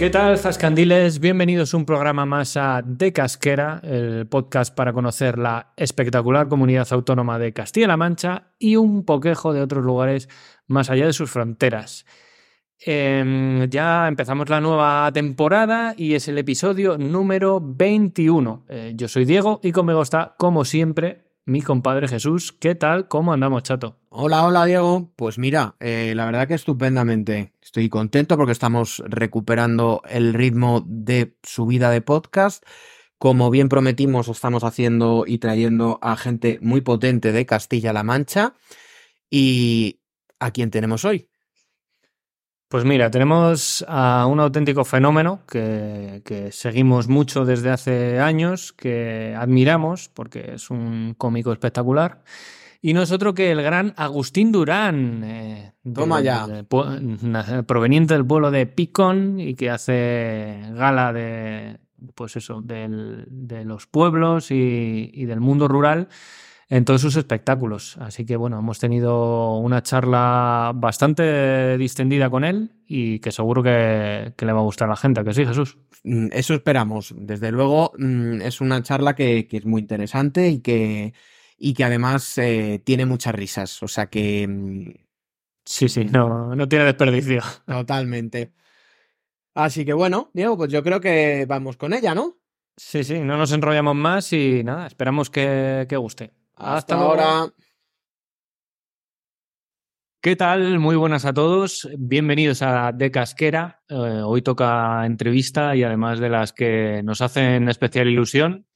¿Qué tal, Zascandiles? Bienvenidos a un programa más a De Casquera, el podcast para conocer la espectacular comunidad autónoma de Castilla-La Mancha y un poquejo de otros lugares más allá de sus fronteras. Eh, ya empezamos la nueva temporada y es el episodio número 21. Eh, yo soy Diego y conmigo está, como siempre, mi compadre Jesús. ¿Qué tal? ¿Cómo andamos, chato? Hola, hola Diego. Pues mira, eh, la verdad que estupendamente. Estoy contento porque estamos recuperando el ritmo de subida de podcast. Como bien prometimos, estamos haciendo y trayendo a gente muy potente de Castilla-La Mancha. ¿Y a quién tenemos hoy? Pues mira, tenemos a un auténtico fenómeno que, que, seguimos mucho desde hace años, que admiramos porque es un cómico espectacular. Y no es otro que el gran Agustín Durán, eh, Toma de- ya. de- proveniente del pueblo de Picón y que hace gala de, pues eso, del- de los pueblos y, y del mundo rural en todos sus espectáculos. Así que bueno, hemos tenido una charla bastante distendida con él y que seguro que, que le va a gustar a la gente, ¿a que sí, Jesús. Mm, Eso esperamos. Desde luego, mm, es una charla que, que es muy interesante y que, y que además eh, tiene muchas risas. O sea que mm, Sí, sí, no, no tiene desperdicio. totalmente. Así que bueno, Diego, pues yo creo que vamos con ella, ¿no? Sí, sí, no nos enrollamos más y nada, esperamos que, que guste. Hasta, ahora. ¿Qué tal? Muy buenas a todos. Bienvenidos a De Casquera. Eh, hoy toca entrevista y además de las que nos hacen especial ilusión,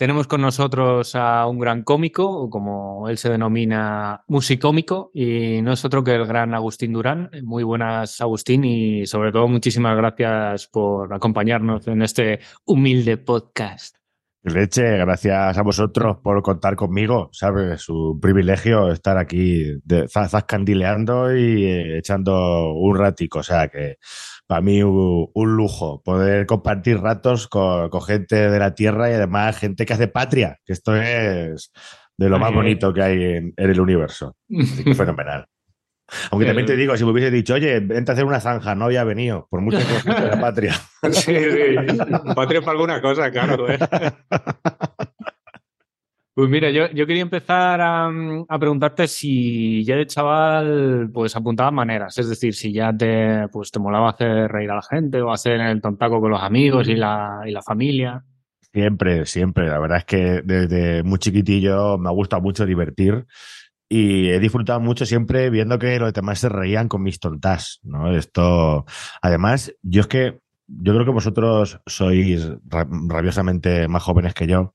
tenemos con nosotros a un gran cómico, como él se denomina, musicómico, y no es otro que el gran Agustín Durán. Muy buenas, Agustín, y sobre todo muchísimas gracias por acompañarnos en este humilde podcast. Leche, gracias a vosotros por contar conmigo, ¿sabes? Es un privilegio estar aquí zascandileando y eh, echando un ratico. O sea que para mí un, un lujo poder compartir ratos con, con gente de la tierra y además gente que hace patria, que esto es de lo más Ay. bonito que hay en, en el universo. Así que fenomenal. Aunque también te digo, si me hubiese dicho, oye, vente a hacer una zanja, no había venido, por mucho que de la patria. Sí, sí. Patria para alguna cosa, claro. ¿eh? Pues mira, yo, yo quería empezar a, a preguntarte si ya de chaval pues apuntabas maneras, es decir, si ya te, pues, te molaba hacer reír a la gente o hacer el tontaco con los amigos y la, y la familia. Siempre, siempre. La verdad es que desde muy chiquitillo me ha gustado mucho divertir y he disfrutado mucho siempre viendo que los demás se reían con mis tontas, ¿no? Esto, además, yo es que yo creo que vosotros sois ra- rabiosamente más jóvenes que yo,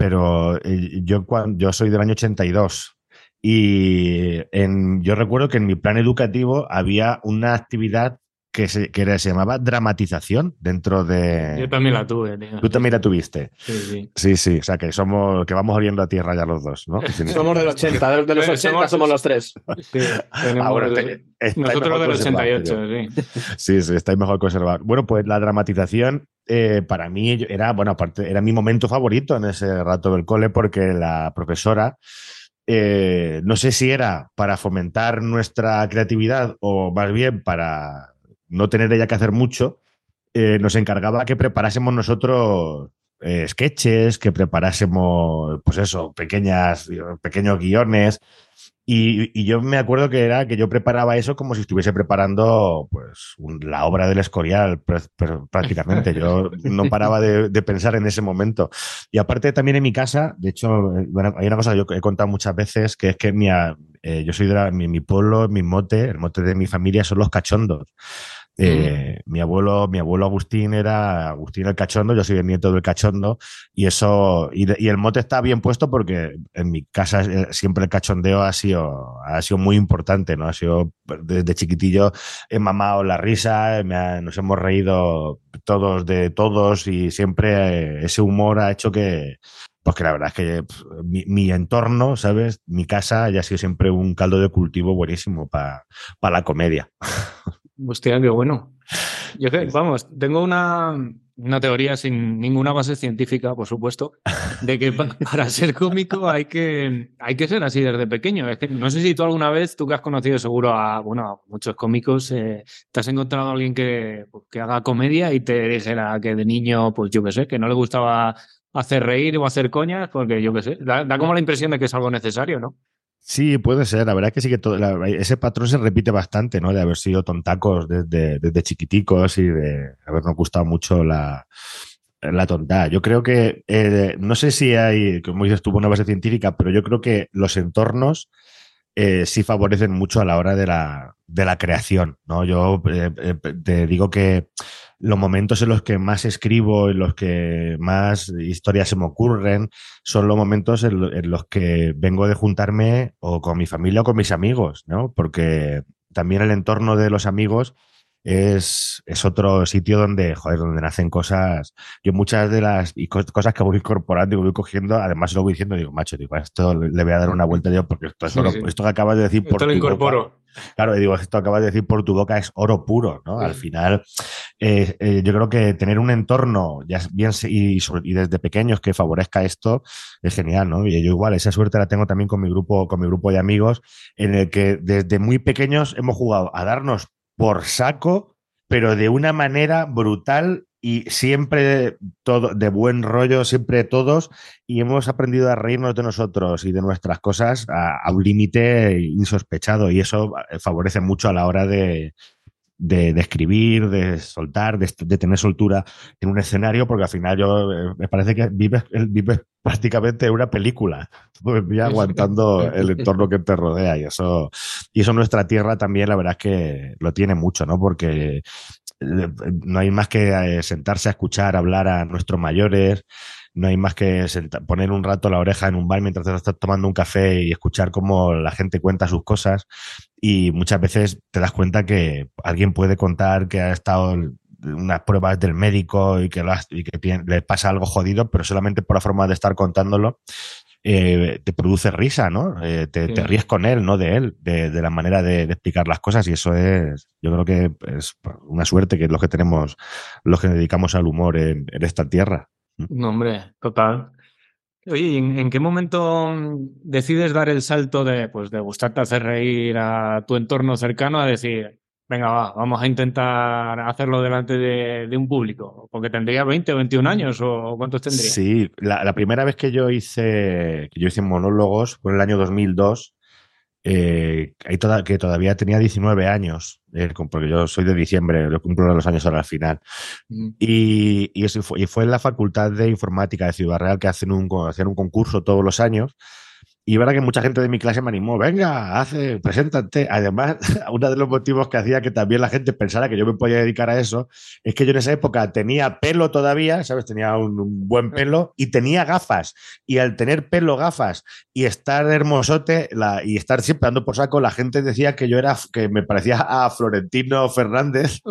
pero eh, yo, soy del año 82 y en, yo recuerdo que en mi plan educativo había una actividad que se, que era- se llamaba dramatización dentro de... Yo también la tuve, tío. Tú también la tuviste. Sí, sí. Sí, sí, o sea que somos, que vamos oliendo a tierra ya los dos, ¿no? Somos del 80, de los, de los Eh, 80 somos- somos los tres. Sí, tenemos- Ah, bueno, te- nosotros del conservados 88, que yo. sí. Sí, sí, estáis mejor conservados. Bueno, pues la dramatización eh, para mí era, bueno, aparte, era mi momento favorito en ese rato del cole porque la profesora, eh, no sé si era para fomentar nuestra creatividad o más bien para no tener ella que hacer mucho, eh, nos encargaba que preparásemos nosotros eh, sketches, que preparásemos, pues eso, pequeñas, pequeños guiones. Y, y yo me acuerdo que era que yo preparaba eso como si estuviese preparando pues un- la obra del Escorial pr- pr- prácticamente. Yo no paraba de, de pensar en ese momento. Y aparte también en mi casa, de hecho, bueno, hay una cosa que yo he contado muchas veces, que es que mi, eh, yo soy de la- mi, mi pueblo, mi mote, el mote de mi familia son los cachondos. Eh, mi abuelo, mi abuelo Agustín era Agustín el cachondo, yo soy el nieto del cachondo, y eso, y, el mote está bien puesto porque en mi casa eh, siempre el cachondeo ha sido, ha sido muy importante, ¿no? Ha sido desde chiquitillo he mamado la risa, nos hemos reído todos de todos y siempre ese humor ha hecho que, pues que la verdad es que mi, entorno, ¿sabes? Mi casa haya sido siempre un caldo de cultivo buenísimo para la comedia. Hostia, qué bueno. Yo vamos, tengo una, una, teoría sin ninguna base científica, por supuesto, de que para ser cómico hay que, hay que ser así desde pequeño. no sé si tú alguna vez, tú que has conocido seguro a, bueno, muchos cómicos, eh, te has encontrado a alguien que, pues, que haga comedia y te dijera que de niño, pues yo qué sé, que no le gustaba hacer reír o hacer coñas, porque yo qué sé, da, como la impresión de que es algo necesario, ¿no? Sí, puede ser. La verdad es que sí que todo, ese patrón se repite bastante, ¿no? De haber sido tontacos desde, chiquiticos y de habernos gustado mucho la, la tontada. Yo creo que, eh, no sé si hay, como dices, tuvo una base científica, pero yo creo que los entornos eh, sí favorecen mucho a la hora de la, de la creación, ¿no? Yo eh, te digo que los momentos en los que más escribo, en los que más historias se me ocurren, son los momentos en, los que vengo de juntarme o con mi familia o con mis amigos, ¿no? Porque también el entorno de los amigos es, es, otro sitio donde, joder, donde nacen cosas. Yo muchas de las cosas que voy incorporando y voy cogiendo, además lo voy diciendo, digo, macho, digo, esto le voy a dar una vuelta yo, porque esto, esto que acabas de decir por lo incorporo. Claro, digo, esto acabas de decir por tu boca es oro puro, ¿no? Al final, eh, eh, yo creo que tener un entorno ya bien y, y, desde pequeños que favorezca esto es genial, ¿no? Y yo igual, esa suerte la tengo también con mi grupo, con mi grupo de amigos, en el que desde muy pequeños hemos jugado a darnos por saco, pero de una manera brutal y siempre todo de buen rollo, siempre todos, y hemos aprendido a reírnos de nosotros y de nuestras cosas a, un límite insospechado, y eso eh, favorece mucho a la hora de, de, escribir, de soltar, de, tener soltura en un escenario, porque al final yo eh, me parece que vives, vives prácticamente una película, aguantando el entorno que te rodea y eso, y eso nuestra tierra también la verdad es que lo tiene mucho, ¿no? Porque eh, no hay más que eh, sentarse a escuchar, hablar a nuestros mayores, no hay más que poner un rato la oreja en un bar mientras te estás tomando un café y escuchar cómo la gente cuenta sus cosas. Y muchas veces te das cuenta que alguien puede contar que ha estado unas pruebas del médico y que, le pasa algo jodido, pero solamente por la forma de estar contándolo. Eh, te produce risa, ¿no? Eh, te, ríes con él, no de él, de, la manera de, explicar las cosas y eso es, yo creo que es una suerte que los que tenemos, los que dedicamos al humor en esta tierra. No, hombre, total. Oye, ¿en, qué momento decides dar el salto de, pues, de gustarte hacer reír a tu entorno cercano a decir, venga, va, vamos a intentar hacerlo delante de, un público? Porque tendría 20 o 21 años, ¿o cuántos tendría? Sí, la, la, primera vez que yo hice, que yo hice monólogos fue en el año 2002 eh, toda, que todavía tenía 19 años, eh, porque yo soy de diciembre, yo cumplo los años ahora al final. Mm. Y, y, eso fue, y fue en la Facultad de Informática de Ciudad Real que hacen un, hacen un concurso todos los años y verdad que mucha gente de mi clase me animó, venga, hace, preséntate. Además, uno de los motivos que hacía que también la gente pensara que yo me podía dedicar a eso es que yo en esa época tenía pelo todavía, ¿sabes? Tenía un, buen pelo y tenía gafas. Y al tener pelo, gafas y estar hermosote la, y estar siempre dando por saco, la gente decía que yo era, que me parecía a Florentino Fernández.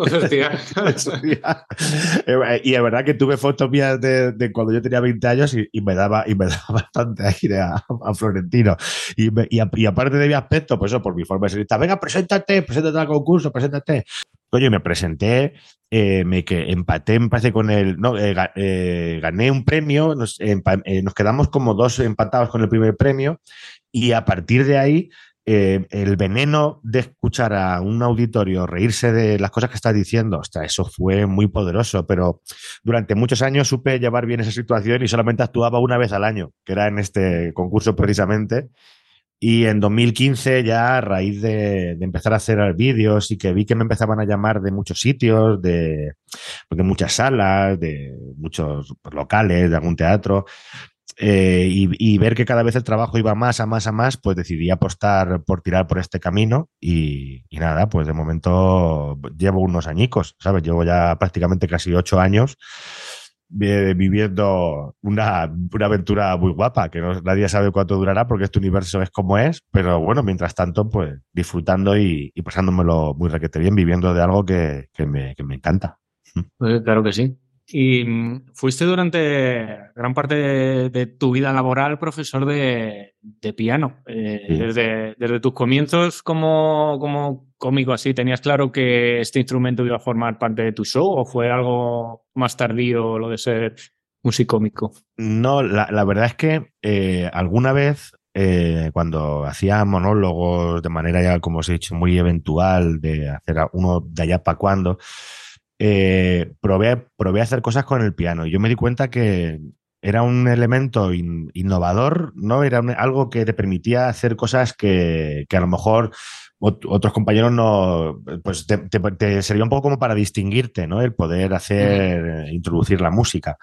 Eh, y es verdad que tuve fotos mías de, cuando yo tenía 20 años y, me, daba, y me daba bastante aire a, a Florentino y, aparte de mi aspecto, pues eso, por mi forma de ser, venga, preséntate, preséntate al concurso, preséntate. Coño, me presenté, eh, me que empaté, con el. No, eh, eh, gané un premio, nos, nos quedamos como dos empatados con el primer premio, y a partir de ahí el veneno de escuchar a un auditorio reírse de las cosas que está diciendo, hasta eso fue muy poderoso, pero durante muchos años supe llevar bien esa situación y solamente actuaba una vez al año, que era en este concurso precisamente. Y en 2015 ya a raíz de, empezar a hacer vídeos y que vi que me empezaban a llamar de muchos sitios, de, de muchas salas, de muchos locales, de algún teatro, eh, y, ver que cada vez el trabajo iba más a más a más, pues decidí apostar por tirar por este camino y, nada, pues de momento llevo unos añicos, ¿sabes? Llevo ya prácticamente casi ocho años viviendo una, aventura muy guapa, que nadie sabe cuánto durará porque este universo es como es, pero bueno, mientras tanto, pues disfrutando y, pasándomelo muy requete bien, viviendo de algo que, me, que me, encanta. Claro que sí. Y mm, fuiste durante gran parte de, tu vida laboral profesor de, piano. Eh, desde, desde, tus comienzos como, como cómico así, ¿tenías claro que este instrumento iba a formar parte de tu show o fue algo más tardío lo de ser musicómico? No, la, verdad es que eh, alguna vez eh, cuando hacía monólogos de manera ya, como os he dicho, muy eventual, de hacer uno de allá para cuando, eh, probé, probé a hacer cosas con el piano. Yo me di cuenta que era un elemento innovador, ¿no? Era algo que te permitía hacer cosas que, a lo mejor otros compañeros no, pues te, servía un poco como para distinguirte, ¿no? El poder hacer, introducir la música.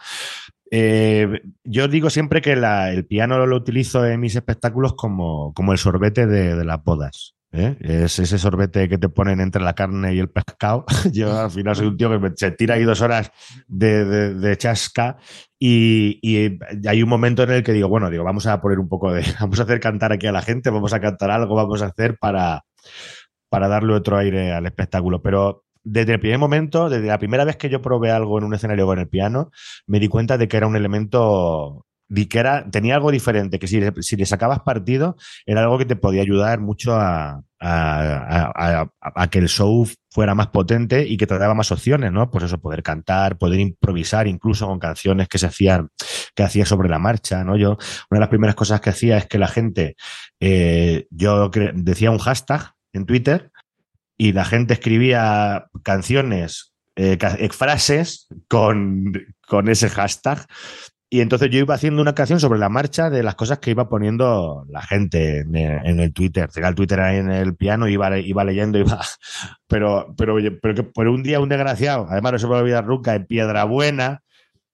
Eh, yo digo siempre que el piano lo utilizo en mis espectáculos como, como el sorbete de las bodas. ¿Eh? Es ese sorbete que te ponen entre la carne y el pescado. Yo al final soy un tío que se tira ahí dos horas de, chasca y, hay un momento en el que digo, bueno, digo, vamos a poner un poco de, vamos a hacer cantar aquí a la gente, vamos a cantar algo, vamos a hacer para, para darle otro aire al espectáculo. Pero desde el primer momento, desde la primera vez que yo probé algo en un escenario con el piano, me di cuenta de que era un elemento vi que era, tenía algo diferente, que si, si le sacabas partido, era algo que te podía ayudar mucho a, a, que el show fuera más potente y que te daba más opciones, ¿no? Pues eso, poder cantar, poder improvisar incluso con canciones que se hacían, que hacía sobre la marcha, ¿no? Yo, una de las primeras cosas que hacía es que la gente, eh, yo decía un hashtag en Twitter y la gente escribía canciones, eh, frases con, con ese hashtag y entonces yo iba haciendo una canción sobre la marcha de las cosas que iba poniendo la gente en, el Twitter. Tenía el Twitter ahí en el piano, iba, iba leyendo, iba. Pero, pero, pero que por un día un desgraciado, además no se me olvidar nunca, en Piedra Buena,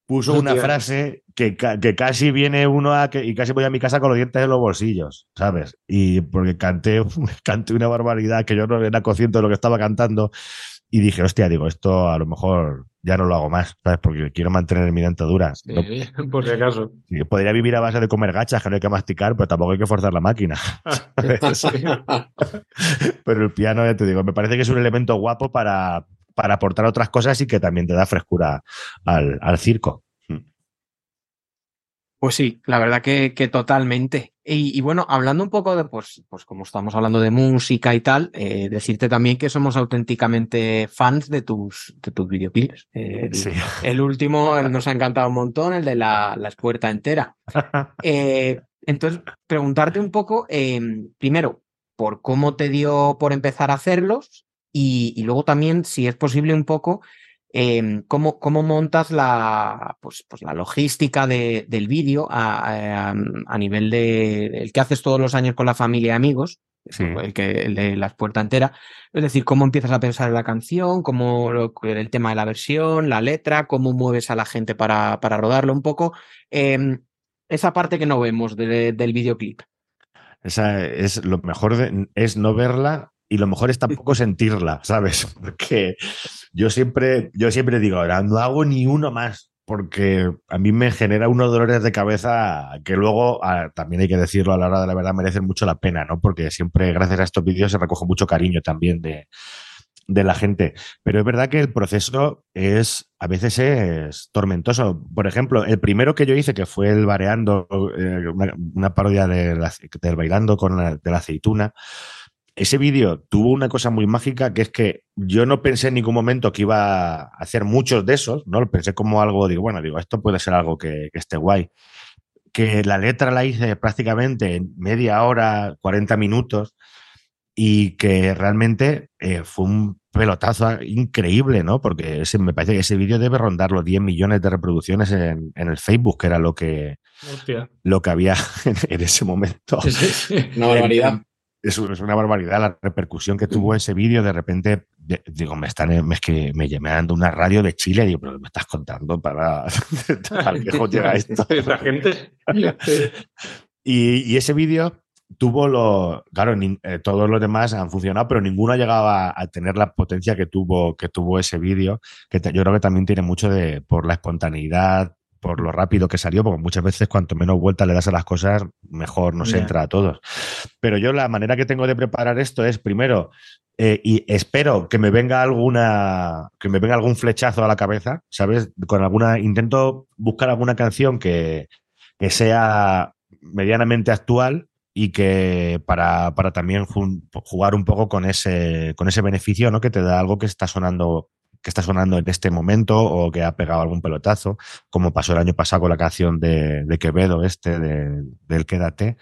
puso una frase que, que, casi viene uno a que, y casi voy a mi casa con los dientes en los bolsillos, ¿sabes? Y porque canté, canté una barbaridad que yo no era consciente de lo que estaba cantando. Y dije, hostia, digo, esto a lo mejor ya no lo hago más, ¿sabes? Porque quiero mantener mi dentadura. Sí, por si acaso. podría vivir a base de comer gachas, que no hay que masticar, pero tampoco hay que forzar la máquina. pero el piano, ya te digo, me parece que es un elemento guapo para, para aportar otras cosas y que también te da frescura al, al circo. Pues sí, la verdad que, totalmente. Y, bueno, hablando un poco de, pues, pues como estamos hablando de música y tal, eh, decirte también que somos auténticamente fans de tus, de tus videoclips. el, último nos ha encantado un montón, el de la, la espuerta entera. Eh, entonces, preguntarte un poco, em, primero, por cómo te dio por empezar a hacerlos y, y luego también, si es posible, un poco Em, ¿cómo, ¿cómo, montas la, pues, pues la logística de, del vídeo a, a, nivel de el que haces todos los años con la familia y amigos, el, que, el de la puerta entera? Es decir, cómo empiezas a pensar en la canción, cómo el tema de la versión, la letra, cómo mueves a la gente para, para rodarlo un poco. Eh, esa parte que no vemos del videoclip. Esa es lo mejor de, es no verla y lo mejor es tampoco sentirla, ¿sabes? Porque yo siempre, yo siempre digo, ahora no hago ni uno más, porque a mí me genera unos dolores de cabeza que luego, también hay que decirlo a la hora de la verdad, merecen mucho la pena, ¿no? Porque siempre, gracias a estos vídeos, se recoge mucho cariño también de, de la gente. Pero es verdad que el proceso es, a veces es tormentoso. Por ejemplo, el primero que yo hice, que fue el Bareando, eh, una, parodia de del Bailando con la, de la aceituna, ese vídeo tuvo una cosa muy mágica que es que yo no pensé en ningún momento que iba a hacer muchos de esos, ¿no? Lo pensé como algo, digo, bueno, digo, esto puede ser algo que, esté guay. Que la letra la hice prácticamente en media hora, 40 minutos, y que realmente eh, fue un pelotazo increíble, ¿no? Porque ese, me parece que ese vídeo debe rondar los 10 millones de reproducciones en, el Facebook, que era lo que, lo que había en, ese momento. Una barbaridad. Es, una barbaridad la repercusión que tuvo ese vídeo. De repente, digo, me están, es que me dando una radio de Chile. Digo, pero me estás contando para, para lejos llega esto. La gente. y, ese vídeo tuvo lo. Claro, eh, todos los demás han funcionado, pero ninguno ha llegado a, tener la potencia que tuvo, que tuvo ese vídeo. Que yo creo que también tiene mucho de por la espontaneidad, por lo rápido que salió, porque muchas veces cuanto menos vuelta le das a las cosas, mejor nos entra a todos. Pero yo la manera que tengo de preparar esto es, primero, eh, y espero que me venga alguna, que me venga algún flechazo a la cabeza, ¿sabes? Con alguna, intento buscar alguna canción que, que sea medianamente actual y que para, para también jugar un poco con ese, con ese beneficio, ¿no? Que te da algo que está sonando que está sonando en este momento o que ha pegado algún pelotazo, como pasó el año pasado con la canción de, Quevedo, este, de, del Quédate,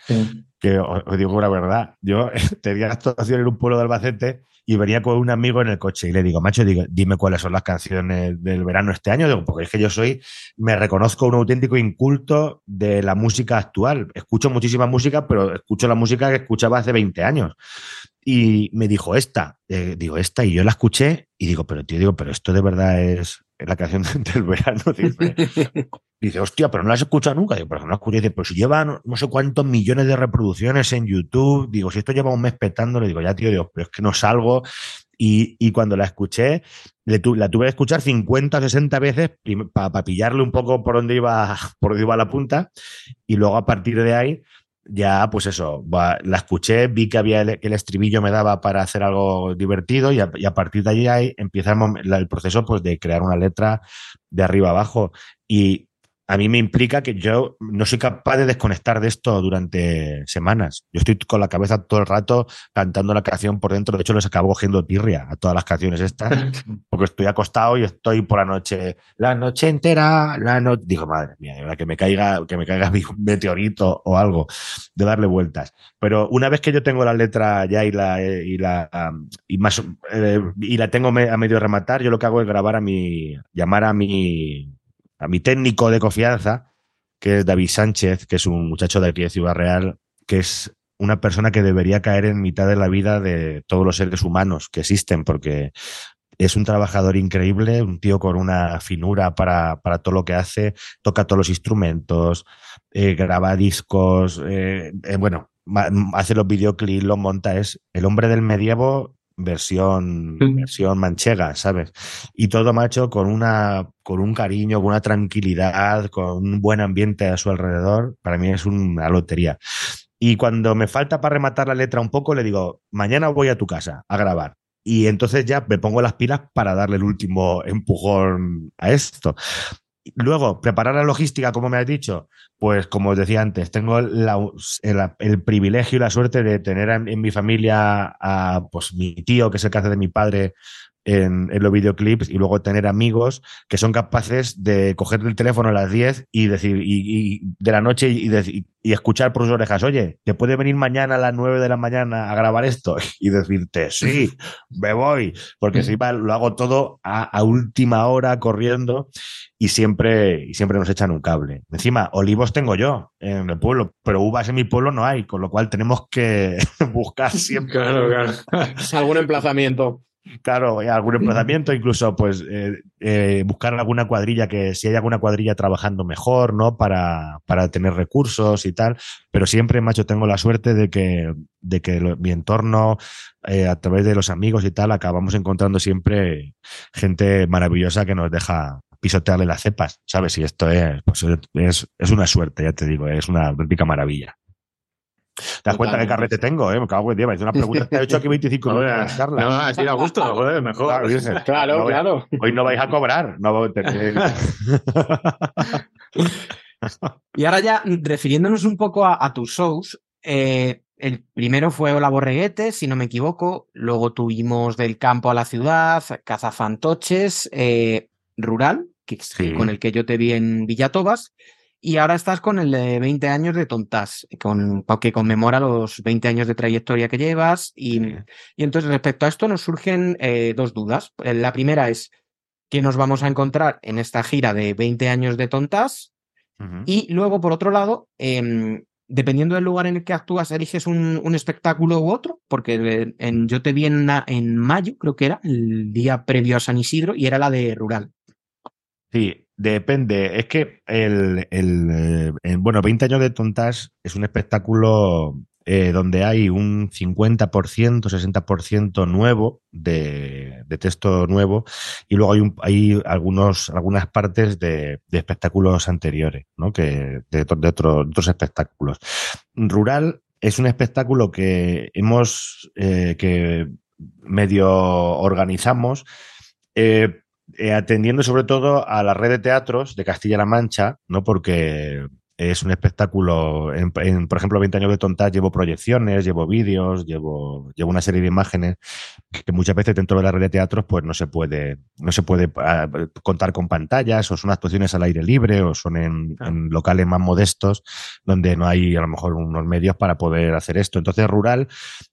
que os, digo la verdad, yo tenía actuación en un pueblo de Albacete y venía con un amigo en el coche y le digo, macho, digo, dime cuáles son las canciones del verano este año, digo, porque es que yo soy, me reconozco un auténtico inculto de la música actual. Escucho muchísima música, pero escucho la música que escuchaba hace 20 años y me dijo esta, eh, digo esta, y yo la escuché y digo, pero tío, digo, pero esto de verdad es, la canción del verano. Dice, hostia, pero no la has escuchado nunca. Digo, pero no la escuché. Dice, pero si llevan no sé cuántos millones de reproducciones en YouTube. Digo, si esto lleva un mes petándolo, digo, ya, tío, digo, pero es que no salgo. Y, y cuando la escuché, la tuve que escuchar 50 o 60 veces para pillarle un poco por dónde iba, por dónde iba la punta. Y luego a partir de ahí, ya, pues eso, la escuché, vi que había el, el, estribillo me daba para hacer algo divertido y a, partir de ahí empieza el, proceso pues, de crear una letra de arriba abajo. Y a mí me implica que yo no soy capaz de desconectar de esto durante semanas. Yo estoy con la cabeza todo el rato cantando la canción por dentro. De hecho, les acabo cogiendo tirria a todas las canciones estas, porque estoy acostado y estoy por la noche, la noche entera, la noche. Digo, madre mía, que me caiga, que me caiga un meteorito o algo, de darle vueltas. Pero una vez que yo tengo la letra ya y la, y la, y más, eh, y la tengo a medio rematar, yo lo que hago es grabar a mi, llamar a mi, a mi técnico de confianza, que es David Sánchez, que es un muchacho de aquí de Ciudad Real, que es una persona que debería caer en mitad de la vida de todos los seres humanos que existen, porque es un trabajador increíble, un tío con una finura para, para todo lo que hace, toca todos los instrumentos, eh, graba discos, eh, eh, bueno, hace los videoclips, los monta, es el hombre del medievo versión, versión manchega, ¿sabes? Y todo macho con una, con un cariño, con una tranquilidad, con un buen ambiente a su alrededor, para mí es una lotería. Y cuando me falta para rematar la letra un poco, le digo, mañana voy a tu casa a grabar. Y entonces ya me pongo las pilas para darle el último empujón a esto. Luego, preparar la logística, como me has dicho, pues como os decía antes, tengo el, privilegio y la suerte de tener en, mi familia a pues, mi tío, que es el que de mi padre en, los videoclips y luego tener amigos que son capaces de coger el teléfono a las 10 y decir, y, de la noche y, y, escuchar por sus orejas, oye, ¿te puede venir mañana a las 9 de la mañana a grabar esto? Y decirte, sí, me voy, porque si lo hago todo a, última hora corriendo y siempre, y siempre nos echan un cable. Encima, olivos tengo yo en el pueblo, pero uvas en mi pueblo no hay, con lo cual tenemos que buscar siempre algún emplazamiento. Claro, algún emplazamiento, incluso pues eh, eh, buscar alguna cuadrilla que si hay alguna cuadrilla trabajando mejor, ¿no? Para, para tener recursos y tal. Pero siempre, macho, tengo la suerte de que, de que mi entorno, eh, a través de los amigos y tal, acabamos encontrando siempre gente maravillosa que nos deja pisotearle las cepas, ¿sabes? Y esto es, pues es, es una suerte, ya te digo, es una auténtica maravilla. ¿Te das cuenta qué carrete tengo? Eh? Me cago en Dios. Es una pregunta que he hecho aquí 25 minutos. No, así da gusto, joder, mejor. Claro, claro, Hoy no vais a cobrar. No y ahora ya, refiriéndonos un poco a, tus shows, eh, el primero fue Hola Borreguete, si no me equivoco. Luego tuvimos Del Campo a la Ciudad, Cazafantoches, eh, Rural, que, con el que yo te vi en Villatobas. Y ahora estás con el de 20 años de Tontas, con, que conmemora los 20 años de trayectoria que llevas. Y, y entonces, respecto a esto, nos surgen eh, dos dudas. Eh, la primera es, ¿qué nos vamos a encontrar en esta gira de 20 años de Tontas? Y luego, por otro lado, em, dependiendo del lugar en el que actúas, eliges un, espectáculo u otro, porque en, yo te vi en, en mayo, creo que era, el día previo a San Isidro, y era la de Rural. Sí, depende. Es que el, eh, bueno, 20 años de tontas es un espectáculo eh, donde hay un 50%, 60% nuevo de, texto nuevo y luego hay, hay algunos, algunas partes de, espectáculos anteriores, ¿no? que, de, de otros espectáculos. Rural es un espectáculo que hemos, eh, que medio organizamos, atendiendo sobre todo a la red de teatros de Castilla-La Mancha, ¿no? Porque es un espectáculo, en, por ejemplo, 20 años de tontas llevo proyecciones, llevo vídeos, llevo, llevo una serie de imágenes que muchas veces dentro de la red de teatros pues no se puede, no se puede ah, contar con pantallas o son actuaciones al aire libre o son en, en, locales más modestos donde no hay a lo mejor unos medios para poder hacer esto. Entonces, rural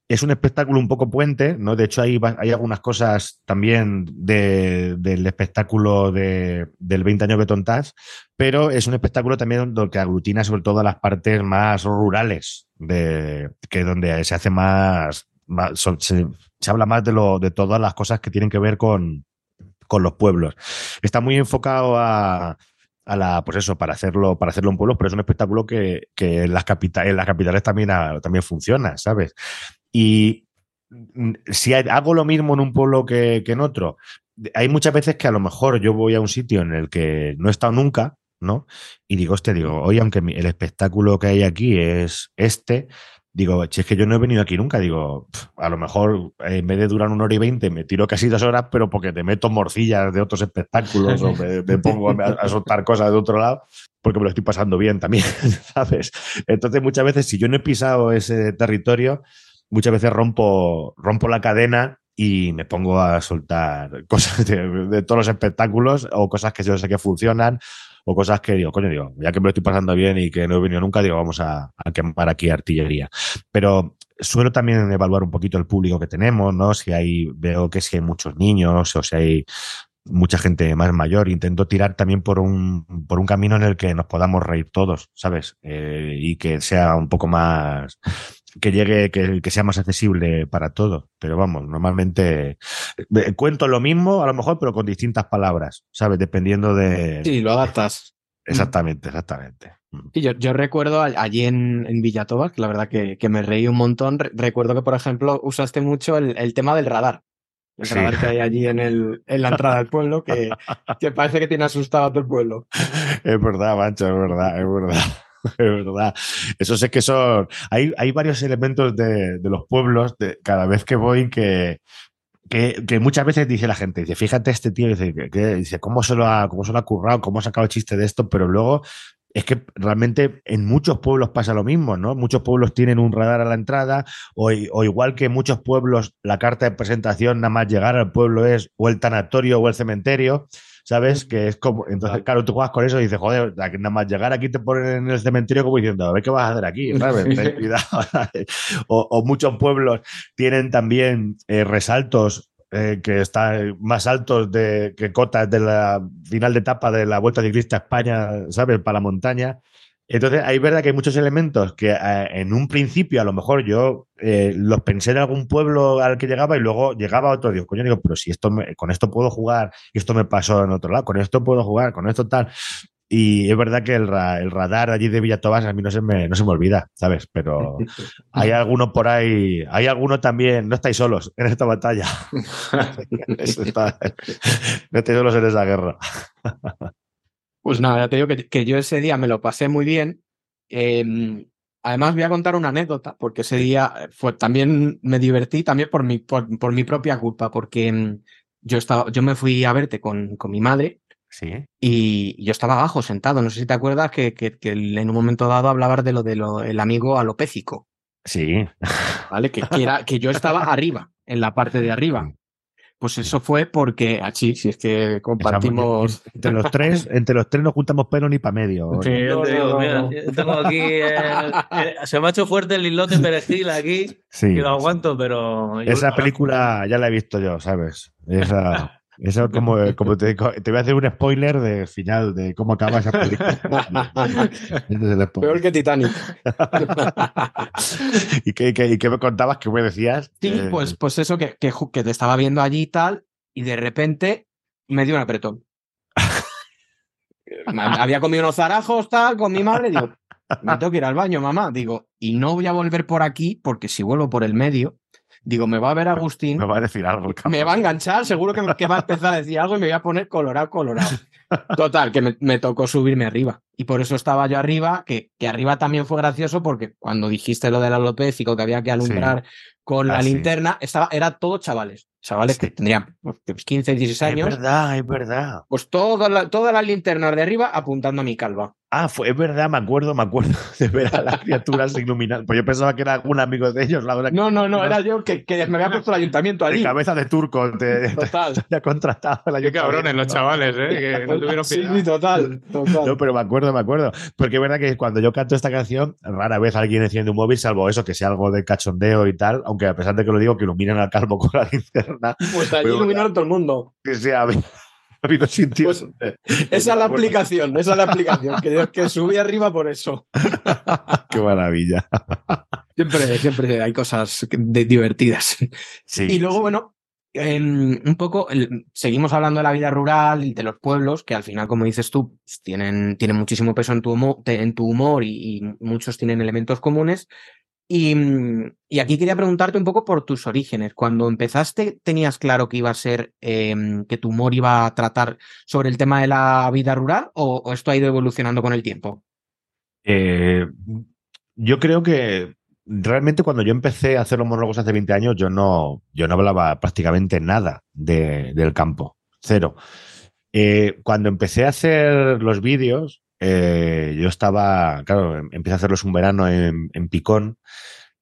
es un espectáculo un poco puente, ¿no? De hecho, hay, hay algunas cosas también del espectáculo de, del 20 años de tontas, pero es un espectáculo también donde que aglutina sobre todo las partes más rurales, de, que donde se hace más, se, habla más de, lo, de todas las cosas que tienen que ver con, los pueblos. Está muy enfocado a, la, pues eso, para hacerlo, para hacerlo en pueblos, pero es un espectáculo que, que en, las capitales, en las capitales también, también funciona, ¿sabes? Y si hago lo mismo en un pueblo que, en otro, hay muchas veces que a lo mejor yo voy a un sitio en el que no he estado nunca, ¿no? Y digo, hostia, digo, oye, aunque el espectáculo que hay aquí es este, digo, si es que yo no he venido aquí nunca, digo, a lo mejor en vez de durar una hora y veinte, me tiro casi dos horas, pero porque te meto morcillas de otros espectáculos o me, pongo a, a, soltar cosas de otro lado, porque me lo estoy pasando bien también, ¿sabes? Entonces, muchas veces, si yo no he pisado ese territorio, muchas veces rompo, rompo la cadena y me pongo a soltar cosas de, todos los espectáculos o cosas que yo sé que funcionan o cosas que digo, coño, digo, ya que me lo estoy pasando bien y que no he venido nunca, digo, vamos a, a quemar aquí artillería. Pero suelo también evaluar un poquito el público que tenemos, ¿no? Si hay, veo que si hay muchos niños o si hay mucha gente más mayor. Intento tirar también por un, por un camino en el que nos podamos reír todos, ¿sabes? Eh, y que sea un poco más que llegue, que, que sea más accesible para todos. Pero vamos, normalmente eh, cuento lo mismo, a lo mejor, pero con distintas palabras, ¿sabes? Dependiendo de. Sí, lo adaptas. Exactamente, exactamente. Y yo, yo recuerdo allí en, en que la verdad que, que, me reí un montón. Recuerdo que, por ejemplo, usaste mucho el, el tema del radar. El sí. radar que hay allí en, el, en la entrada del pueblo, que, que parece que tiene asustado a todo el pueblo. Es verdad, macho, es verdad, es verdad. es verdad. Eso sé que son. Hay, hay varios elementos de, de los pueblos de, cada vez que voy que, que, que, muchas veces dice la gente, dice, fíjate este tío, dice, que, dice ¿cómo, se lo ha, ¿cómo se lo ha currado? ¿Cómo ha sacado el chiste de esto? Pero luego es que realmente en muchos pueblos pasa lo mismo, ¿no? Muchos pueblos tienen un radar a la entrada o, o, igual que en muchos pueblos la carta de presentación nada más llegar al pueblo es o el tanatorio o el cementerio. ¿Sabes? Que es como, entonces, claro, tú juegas con eso y dices, joder, nada más llegar aquí te ponen en el cementerio como diciendo, a ver qué vas a hacer aquí, ¿sabes? Ten cuidado. o, o, muchos pueblos tienen también eh, resaltos eh, que están más altos de, que cotas de la final de etapa de la Vuelta Ciclista a España, ¿sabes? Para la montaña. Entonces, hay verdad que hay muchos elementos que eh, en un principio a lo mejor yo eh, los pensé en algún pueblo al que llegaba y luego llegaba a otro. Digo, coño, digo, pero si esto me, con esto puedo jugar y esto me pasó en otro lado, con esto puedo jugar, con esto tal. Y es verdad que el, ra el radar allí de Villatobas a mí no se, me, no se me olvida, ¿sabes? Pero hay alguno por ahí, hay alguno también, no estáis solos en esta batalla. no estáis solos en esa guerra. Pues nada, ya te digo que, que, yo ese día me lo pasé muy bien. Eh, además, voy a contar una anécdota, porque ese día fue, también me divertí también por mi, por, por mi propia culpa, porque mm, yo, estaba, yo me fui a verte con, con mi madre. Sí. Y yo estaba abajo, sentado. No sé si te acuerdas que, que, que en un momento dado hablabas de lo del de amigo alopécico. Sí. ¿Vale? Que, que, era, que yo estaba arriba, en la parte de arriba. Pues eso fue porque, así, si es que compartimos. Entre los tres, entre los tres no juntamos pelo ni para medio. Sí, yo te digo, mira, tengo aquí. El, el, se me ha hecho fuerte el islote perejil aquí. Sí. Que lo aguanto, pero. Esa película ya la he visto yo, ¿sabes? Esa. Eso como, como te, te, voy a hacer un spoiler del final de cómo acaba esa película. Peor que Titanic. ¿Y, qué, qué, qué, me contabas? ¿Qué me decías? Sí, eh, pues, pues eso, que, que, que, te estaba viendo allí y tal, y de repente me dio un apretón. Había comido unos zarajos, tal, con mi madre, digo, me tengo que ir al baño, mamá. Digo, y no voy a volver por aquí, porque si vuelvo por el medio, Digo, me va a ver Agustín. Me va a decir algo. Me va a enganchar, seguro que, que, va a empezar a decir algo y me voy a poner colorado, colorado. Total, que me, me, tocó subirme arriba. Y por eso estaba yo arriba, que, que arriba también fue gracioso porque cuando dijiste lo de la y que había que alumbrar sí. Con la ah, linterna, sí. estaba, era todo chavales. Chavales sí. que tendrían 15, 16 años. Es verdad, es verdad. Pues todas la, todas las linternas de arriba apuntando a mi calva. Ah, fue, es verdad, me acuerdo, me acuerdo de ver a las criaturas iluminadas. Pues yo pensaba que era algún amigo de ellos, la verdad. No, no, no, era yo que, que me había puesto el ayuntamiento allí. De cabeza de turco, te, total. te, te ha contratado el Qué cabrones los chavales, ¿eh? Que no tuvieron sí, sí, total, total. No, pero me acuerdo, me acuerdo. Porque es verdad que cuando yo canto esta canción, rara vez alguien enciende un móvil, salvo eso, que sea algo de cachondeo y tal, aunque a pesar de que lo digo, que iluminan al calvo con la linterna. Pues allí iluminaron todo el mundo. Que sea, ha habido sitios. Pues, esa es la aplicación, esa es la aplicación, que, que subí arriba por eso. Qué maravilla. Siempre, siempre hay cosas de, divertidas. Sí, y luego, bueno, eh, un poco el, seguimos hablando de la vida rural y de los pueblos, que al final, como dices tú, tienen, tienen muchísimo peso en tu humor, en tu humor y, y muchos tienen elementos comunes. Y, y, aquí quería preguntarte un poco por tus orígenes. Cuando empezaste, ¿tenías claro que iba a ser, eh, que tu humor iba a tratar sobre el tema de la vida rural o, esto ha ido evolucionando con el tiempo? Eh, yo creo que realmente cuando yo empecé a hacer los monólogos hace 20 años, yo no, yo no hablaba prácticamente nada de, del campo, cero. Eh, cuando empecé a hacer los vídeos, eh, yo estaba, claro, em, empecé a hacerlos un verano en, en Picón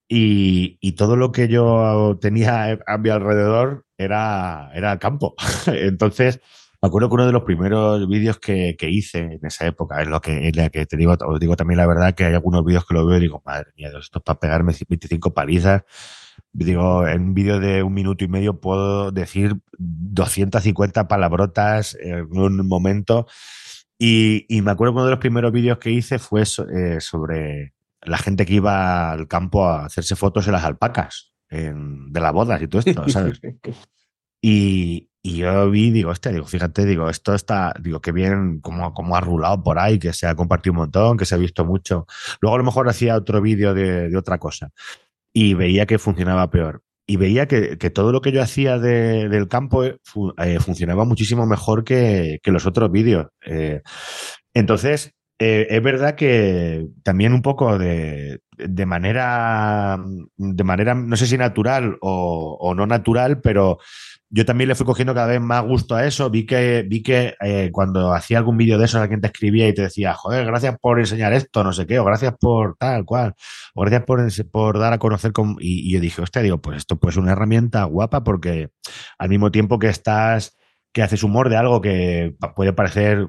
y, y, todo lo que yo tenía a mi alrededor era, era campo. Entonces, me acuerdo que uno de los primeros vídeos que, que, hice en esa época, es lo que, es la que te digo, os digo también la verdad que hay algunos vídeos que lo veo y digo, madre mía, esto es para pegarme 25 palizas. Digo, en un vídeo de un minuto y medio puedo decir 250 palabrotas en un momento. Y, y, me acuerdo que uno de los primeros vídeos que hice fue eh, sobre la gente que iba al campo a hacerse fotos en las alpacas, en, de las bodas y todo esto, ¿sabes? y, y, yo vi, digo, este, digo, fíjate, digo, esto está, digo, que bien, como, como ha rulado por ahí, que se ha compartido un montón, que se ha visto mucho. Luego a lo mejor hacía otro vídeo de, de otra cosa y veía que funcionaba peor y veía que, que, todo lo que yo hacía de, del campo eh, eh, funcionaba muchísimo mejor que, que los otros vídeos. Eh, entonces, es verdad que también un poco de, de, manera, de manera, no sé si natural o, no natural, pero yo también le fui cogiendo cada vez más gusto a eso. Vi que, vi que eh, cuando hacía algún vídeo de eso, alguien te escribía y te decía, joder, gracias por enseñar esto, no sé qué, o gracias por tal cual, o gracias por, por dar a conocer. Con... Y, y, yo dije, hostia, digo, pues esto pues es una herramienta guapa porque al mismo tiempo que estás, que haces humor de algo que puede parecer,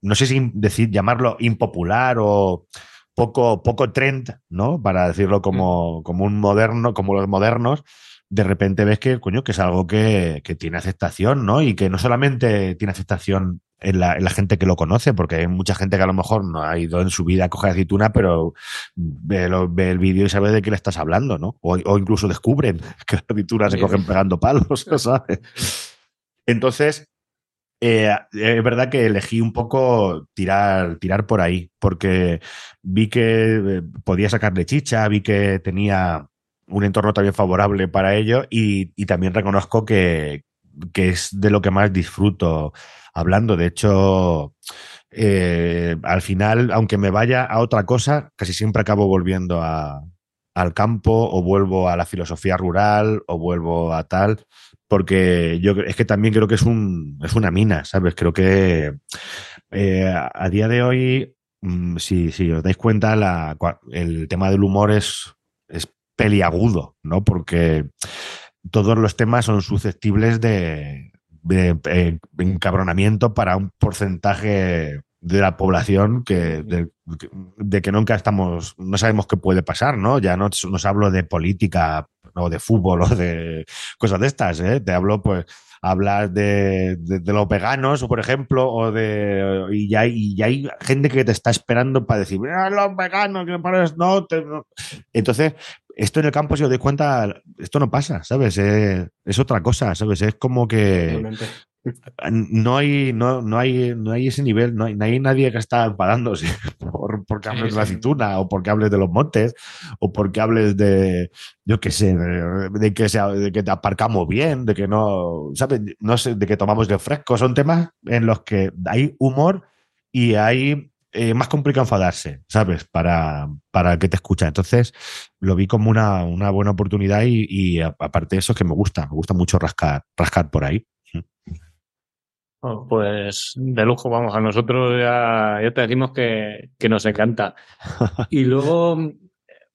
no sé si decir, llamarlo impopular o poco, poco trend, ¿no? Para decirlo como, como un moderno, como los modernos de repente ves que, coño, que es algo que, que, tiene aceptación, ¿no? Y que no solamente tiene aceptación en la, en la, gente que lo conoce, porque hay mucha gente que a lo mejor no ha ido en su vida a coger aceituna, pero ve, lo, ve el vídeo y sabe de qué le estás hablando, ¿no? O, o incluso descubren que las aceitunas se cogen pegando palos, ¿sabes? Entonces, eh, es verdad que elegí un poco tirar, tirar por ahí, porque vi que podía sacarle chicha, vi que tenía un entorno también favorable para ello y, y también reconozco que, que, es de lo que más disfruto hablando. De hecho, eh, al final, aunque me vaya a otra cosa, casi siempre acabo volviendo al campo o vuelvo a la filosofía rural o vuelvo a tal, porque yo es que también creo que es, un, es una mina, ¿sabes? Creo que eh, a día de hoy, mm, si, si os dais cuenta, el tema del humor es peliagudo, ¿no? Porque todos los temas son susceptibles de, de, de eh, encabronamiento para un porcentaje de la población que de, de, que nunca estamos, no sabemos qué puede pasar, ¿no? Ya no nos hablo de política o de fútbol o de cosas de estas, ¿eh? Te hablo, pues, hablas de, de, los veganos, por ejemplo, o de y ya, y ya hay gente que te está esperando para decir, los veganos, que no, no. Entonces, esto en el campo, si os dais cuenta, esto no pasa, ¿sabes? Es, es otra cosa, ¿sabes? Es como que no hay, no, no, hay, no hay ese nivel, no hay, no hay nadie que está enfadándose por, porque hables de la aceituna o porque hables de los montes o porque hables de, yo qué sé, de, que, sea, de que te aparcamos bien, de que no, ¿sabes? No sé, de que tomamos de fresco. Son temas en los que hay humor y hay eh, más complicado enfadarse, ¿sabes? Para, para el que te escucha. Entonces, lo vi como una, una buena oportunidad y, y, aparte de eso es que me gusta, me gusta mucho rascar, rascar por ahí. Oh, pues de lujo, vamos, a nosotros ya, ya te decimos que, que nos encanta. Y luego,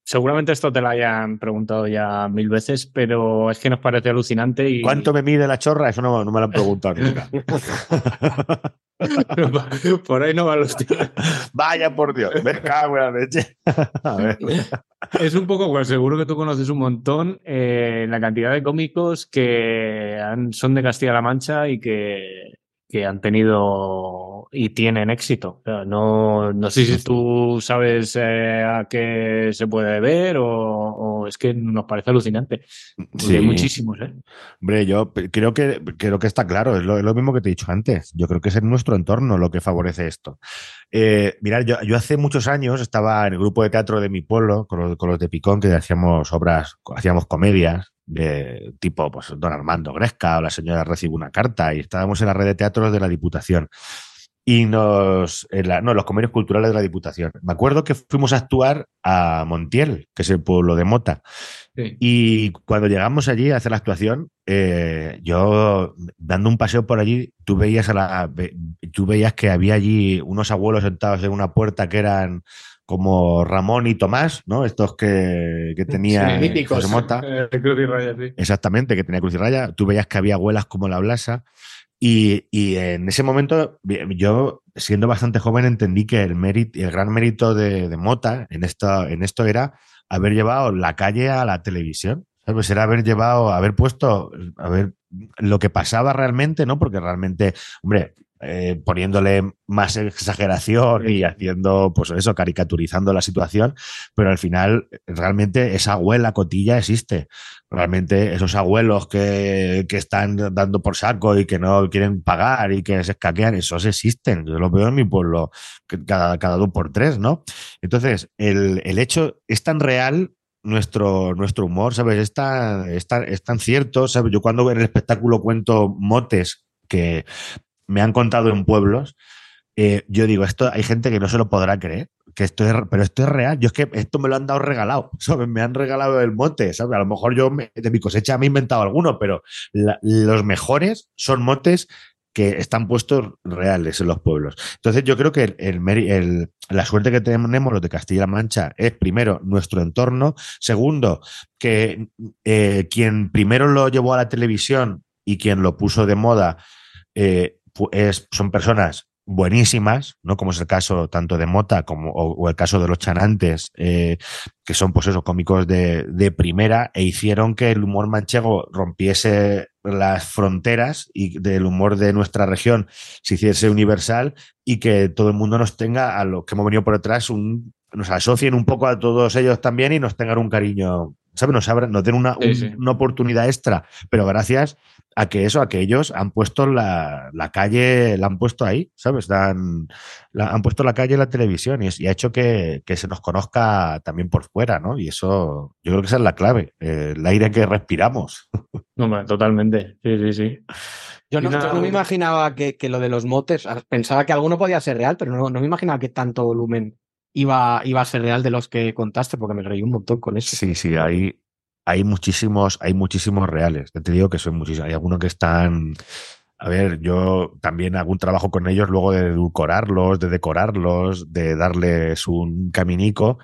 seguramente esto te lo hayan preguntado ya mil veces, pero es que nos parece alucinante. Y... ¿Cuánto me mide la chorra? Eso no, no me lo han preguntado nunca. por ahí no va los tíos. Vaya por Dios, me cago en la leche. A ver. Es un poco, pues seguro que tú conoces un montón eh, la cantidad de cómicos que son de Castilla-La Mancha y que que han tenido y tienen éxito. No, no sé si tú sabes eh, a qué se puede ver o, es que nos parece alucinante. Sí. Hay muchísimos, ¿eh? Hombre, yo creo que, creo que está claro, es lo, mismo que te he dicho antes. Yo creo que es en nuestro entorno lo que favorece esto. Eh, mirad, yo, yo, hace muchos años estaba en el grupo de teatro de mi pueblo, con los, con los de Picón, que hacíamos obras, hacíamos comedias, tipo pues, don Armando Gresca o la señora recibe una carta y estábamos en la red de teatros de la Diputación y nos no los convenios culturales de la Diputación. Me acuerdo que fuimos a actuar a Montiel, que es el pueblo de Mota. Y cuando llegamos allí a hacer la actuación, eh, yo dando un paseo por allí, tú veías a la, tú veías que había allí unos abuelos sentados en una puerta que eran como Ramón y Tomás, ¿no? Estos que, que tenía José Mota. Eh, Cruz y Raya, sí. Exactamente, que tenía Cruz y Raya. Tú veías que había abuelas como la Blasa. Y, y, en ese momento, yo, siendo bastante joven, entendí que el, mérito, el gran mérito de, de Mota en esto, en esto era haber llevado la calle a la televisión. ¿sabes? Era haber llevado, haber puesto, a ver lo que pasaba realmente, ¿no? Porque realmente, hombre, eh, poniéndole más exageración y haciendo, pues eso, caricaturizando la situación, pero al final realmente esa abuela cotilla existe. Realmente esos abuelos que, que están dando por saco y que no quieren pagar y que se escaquean, esos existen. Yo lo veo en mi pueblo cada, cada dos por tres, ¿no? Entonces, el, el hecho es tan real nuestro, nuestro humor, ¿sabes? Es tan, es tan, es tan cierto, ¿sabes? Yo cuando en el espectáculo cuento motes que me han contado en pueblos, eh, yo digo, esto hay gente que no se lo podrá creer, que esto es, pero esto es real. Yo es que esto me lo han dado regalado. Me han regalado el mote, ¿sabes? A lo mejor yo de mi cosecha me he inventado alguno, pero los mejores son motes que están puestos reales en los pueblos. Entonces yo creo que la suerte que tenemos los de Castilla-La Mancha es primero nuestro entorno, segundo que eh, quien primero lo llevó a la televisión y quien lo puso de moda eh, es, son personas buenísimas, ¿no? Como es el caso tanto de Mota como o, el caso de los chanantes, eh, que son pues esos cómicos de, de, primera e hicieron que el humor manchego rompiese las fronteras y del humor de nuestra región se hiciese universal y que todo el mundo nos tenga a los que hemos venido por detrás un nos asocien un poco a todos ellos también y nos tengan un cariño ¿sabes? Nos, abren, nos den una, una, oportunidad extra, pero gracias a que eso, a que ellos han puesto la, la calle, la han puesto ahí, ¿sabes? Dan, la, han puesto la calle en la televisión y, y ha hecho que, que, se nos conozca también por fuera, ¿no? Y eso, yo creo que esa es la clave, eh, el aire que respiramos. No, totalmente, sí, sí, sí. Yo no, yo no me imaginaba que, que, lo de los motes, pensaba que alguno podía ser real, pero no, no me imaginaba que tanto volumen iba, iba a ser real de los que contaste, porque me reí un montón con eso. Sí, sí, hay, hay muchísimos, hay muchísimos reales. Te digo que son muchísimos. Hay algunos que están. A ver, yo también hago un trabajo con ellos luego de edulcorarlos, de decorarlos, de darles un caminico.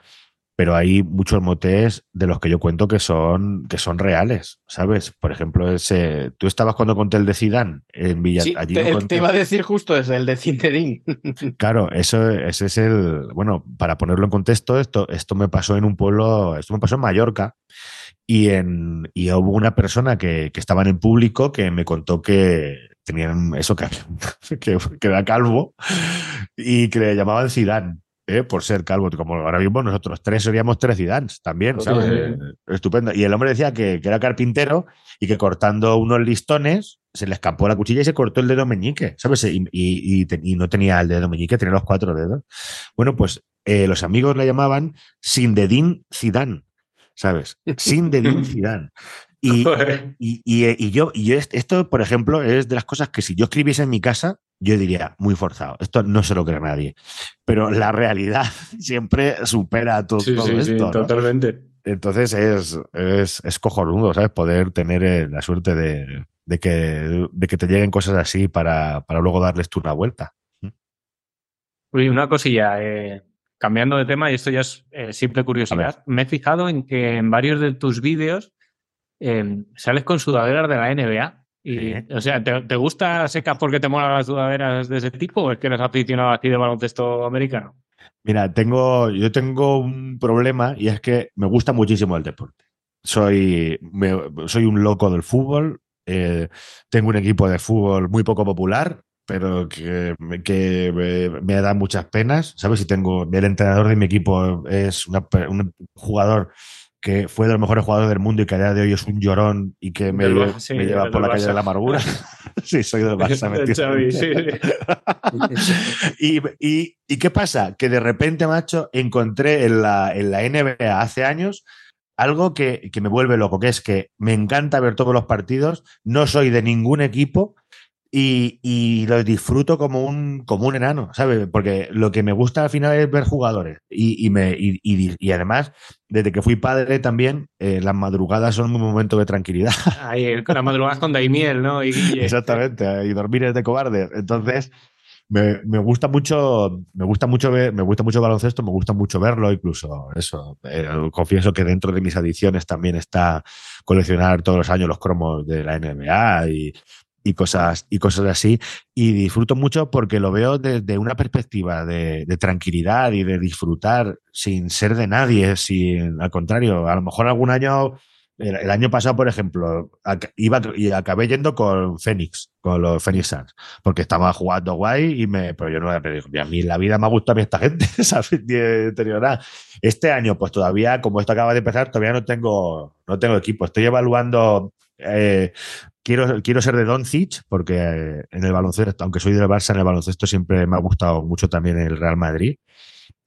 pero hay muchos motes de los que yo cuento que son, que son reales, ¿sabes? Por ejemplo, ese, tú estabas cuando conté el de Zidane en Villa... Sí, allí te, conté- te iba a decir justo ese, el de Cinterín. Claro, eso, ese es el. Bueno, para ponerlo en contexto, esto, esto me pasó en un pueblo, esto me pasó en Mallorca, y, en, y hubo una persona que, que estaba en el público que me contó que tenían eso, que, que, que era calvo, y que le llamaban Zidane. ¿eh? por ser calvo, como ahora mismo nosotros tres seríamos tres Zidanes también, ¿sabes? Sí. Estupendo. Y el hombre decía que, que era carpintero y que cortando unos listones se le escapó la cuchilla y se cortó el dedo meñique, ¿sabes? Y, y- y te- y no tenía el dedo meñique, tenía los cuatro dedos. Bueno, pues eh, los amigos le llamaban Sin Dedín Zidane, ¿sabes? Sin Zidane. Y, y, y- y yo, y yo est- esto, por ejemplo, es de las cosas que si yo escribiese en mi casa, yo diría, muy forzado. Esto no se lo cree nadie. Pero la realidad siempre supera todo, Sí, todo sí, sí, esto. ¿no? totalmente. Entonces es, es, es cojonudo, ¿sabes? Poder tener eh, la suerte de, de que, de que te lleguen cosas así para, para luego darles tú una vuelta. Una cosilla, eh, cambiando de tema, y esto ya es eh, simple curiosidad. Me he fijado en que en varios de tus vídeos eh, sales con sudaderas de la NBA. Y, Sí. O sea, ¿te, te gusta secas porque te molan las sudaderas de ese tipo o es que eres aficionado así de baloncesto americano? Mira, tengo, yo tengo un problema y es que me gusta muchísimo el deporte. Soy, me- soy un loco del fútbol. eh, tengo un equipo de fútbol muy poco popular, pero que, me- que me, da muchas penas. ¿Sabes? Si tengo el entrenador de mi equipo es una un jugador que fue de los mejores jugadores del mundo y que a día de hoy es un llorón y que me, Barça, sí, me lleva por la calle Barça. de la amargura. sí, soy del Barça, De Xavi, sí. Y, y- ¿y qué pasa? Que de repente, macho, encontré en la, en la NBA hace años algo que, que me vuelve loco, que es que me encanta ver todos los partidos, no soy de ningún equipo y, y lo disfruto como un, como un enano, ¿sabes? Porque lo que me gusta al final es ver jugadores y, y me, y, y- además, desde que fui padre también, eh, las madrugadas son un momento de tranquilidad. Ahí, con las madrugadas con Daimiel, ¿no? Y Guille. Exactamente, y dormir es de cobarde. Entonces, me, me gusta mucho, me gusta mucho ver, me gusta mucho el baloncesto, me gusta mucho verlo, incluso eso. eh, confieso que dentro de mis adicciones también está coleccionar todos los años los cromos de la NBA y, y cosas, y cosas así. Y disfruto mucho porque lo veo desde una perspectiva de, de tranquilidad y de disfrutar sin ser de nadie, sin, al contrario, a lo mejor algún año el, el año pasado, por ejemplo, iba y acabé yendo con Phoenix, con los Phoenix Suns, porque estaba jugando guay y me, pero yo no me digo, a mí la vida me ha gustado a mí esta gente, ¿sabes? Nada. Este año, pues todavía, como esto acaba de empezar, todavía no tengo, no tengo equipo. Estoy evaluando, eh, quiero, quiero ser de Doncic, porque eh, en el baloncesto, aunque soy del Barça, en el baloncesto siempre me ha gustado mucho también el Real Madrid.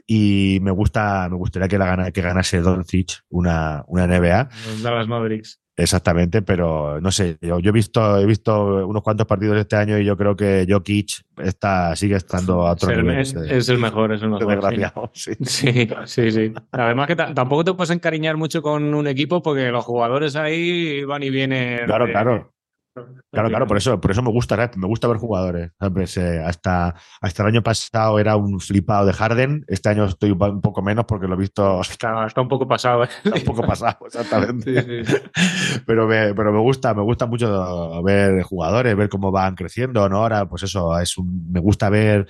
Y me gusta, me gustaría que, la gana, que ganase Doncic una, una NBA. Los Dallas Mavericks. Exactamente, pero no sé, yo, yo he visto he visto unos cuantos partidos este año y yo creo que Jokic está, sigue estando a Es otro el, nivel. es- de- es el mejor, es el mejor. sí. desgraciado, sí. Sí, sí, sí. Además que ta- tampoco te puedes encariñar mucho con un equipo porque los jugadores ahí van y vienen. Claro, de- claro. Claro, claro, por eso, por eso me gusta, me gusta ver jugadores. Eh, hasta, hasta el año pasado era un flipado de Harden, este año estoy un poco menos porque lo he visto Está, está un poco pasado. ¿eh? un poco pasado, exactamente. Sí, sí, sí. Pero me, pero me gusta, me gusta mucho ver jugadores, ver cómo van creciendo, ¿no? Ahora, pues eso, es un, me gusta ver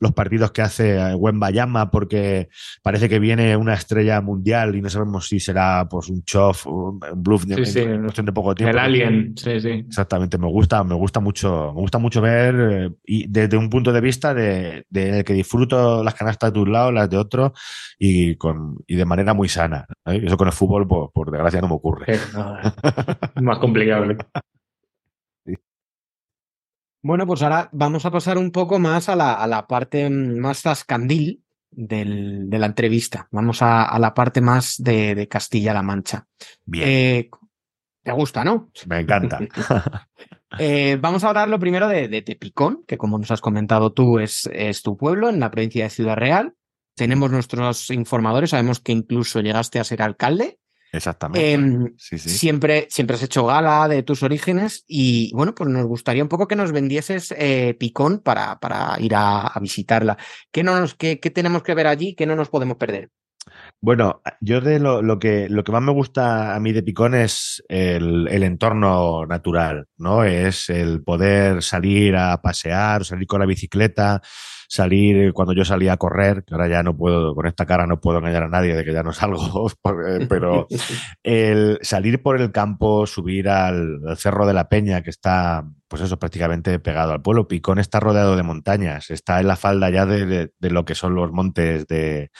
los partidos que hace Wembayama porque parece que viene una estrella mundial y no sabemos si será pues un chof, un un bluff Sí, en, sí. en cuestión de poco tiempo. El Alien, sí, sí. Exactamente, me gusta, me gusta mucho, me gusta mucho ver eh, y desde un punto de vista de, de que disfruto las canastas de un lado, las de otro y con y de manera muy sana. ¿eh? Eso con el fútbol, por, por desgracia, no me ocurre. No, más complicado. Bueno, pues ahora vamos a pasar un poco más a la, a la parte mm, más zascandil del- de la entrevista. Vamos a, a la parte más de, de Castilla-La Mancha. Bien, Eh, ¿Te gusta, no? me encanta. Eh, vamos a hablar lo primero de, de Tepicón, que como nos has comentado tú, es, es tu pueblo en la provincia de Ciudad Real. Tenemos nuestros informadores, sabemos que incluso llegaste a ser alcalde. Exactamente. Em, sí, sí. Siempre, siempre has hecho gala de tus orígenes y bueno, pues nos gustaría un poco que nos vendieses eh, Picón para, para ir a, a visitarla. ¿Qué, no nos, qué, qué tenemos que ver allí? ¿Qué no nos podemos perder? Bueno, yo de lo, lo, que, lo que más me gusta a mí de Picón es el, el, entorno natural, ¿no? Es el poder salir a pasear, salir con la bicicleta, salir cuando yo salía a correr, que ahora ya no puedo, con esta cara no puedo engañar a nadie de que ya no salgo, pero el salir por el campo, subir al, Cerro de la Peña, que está pues eso, prácticamente pegado al pueblo. Picón está rodeado de montañas, está en la falda ya de, lo que son los montes de,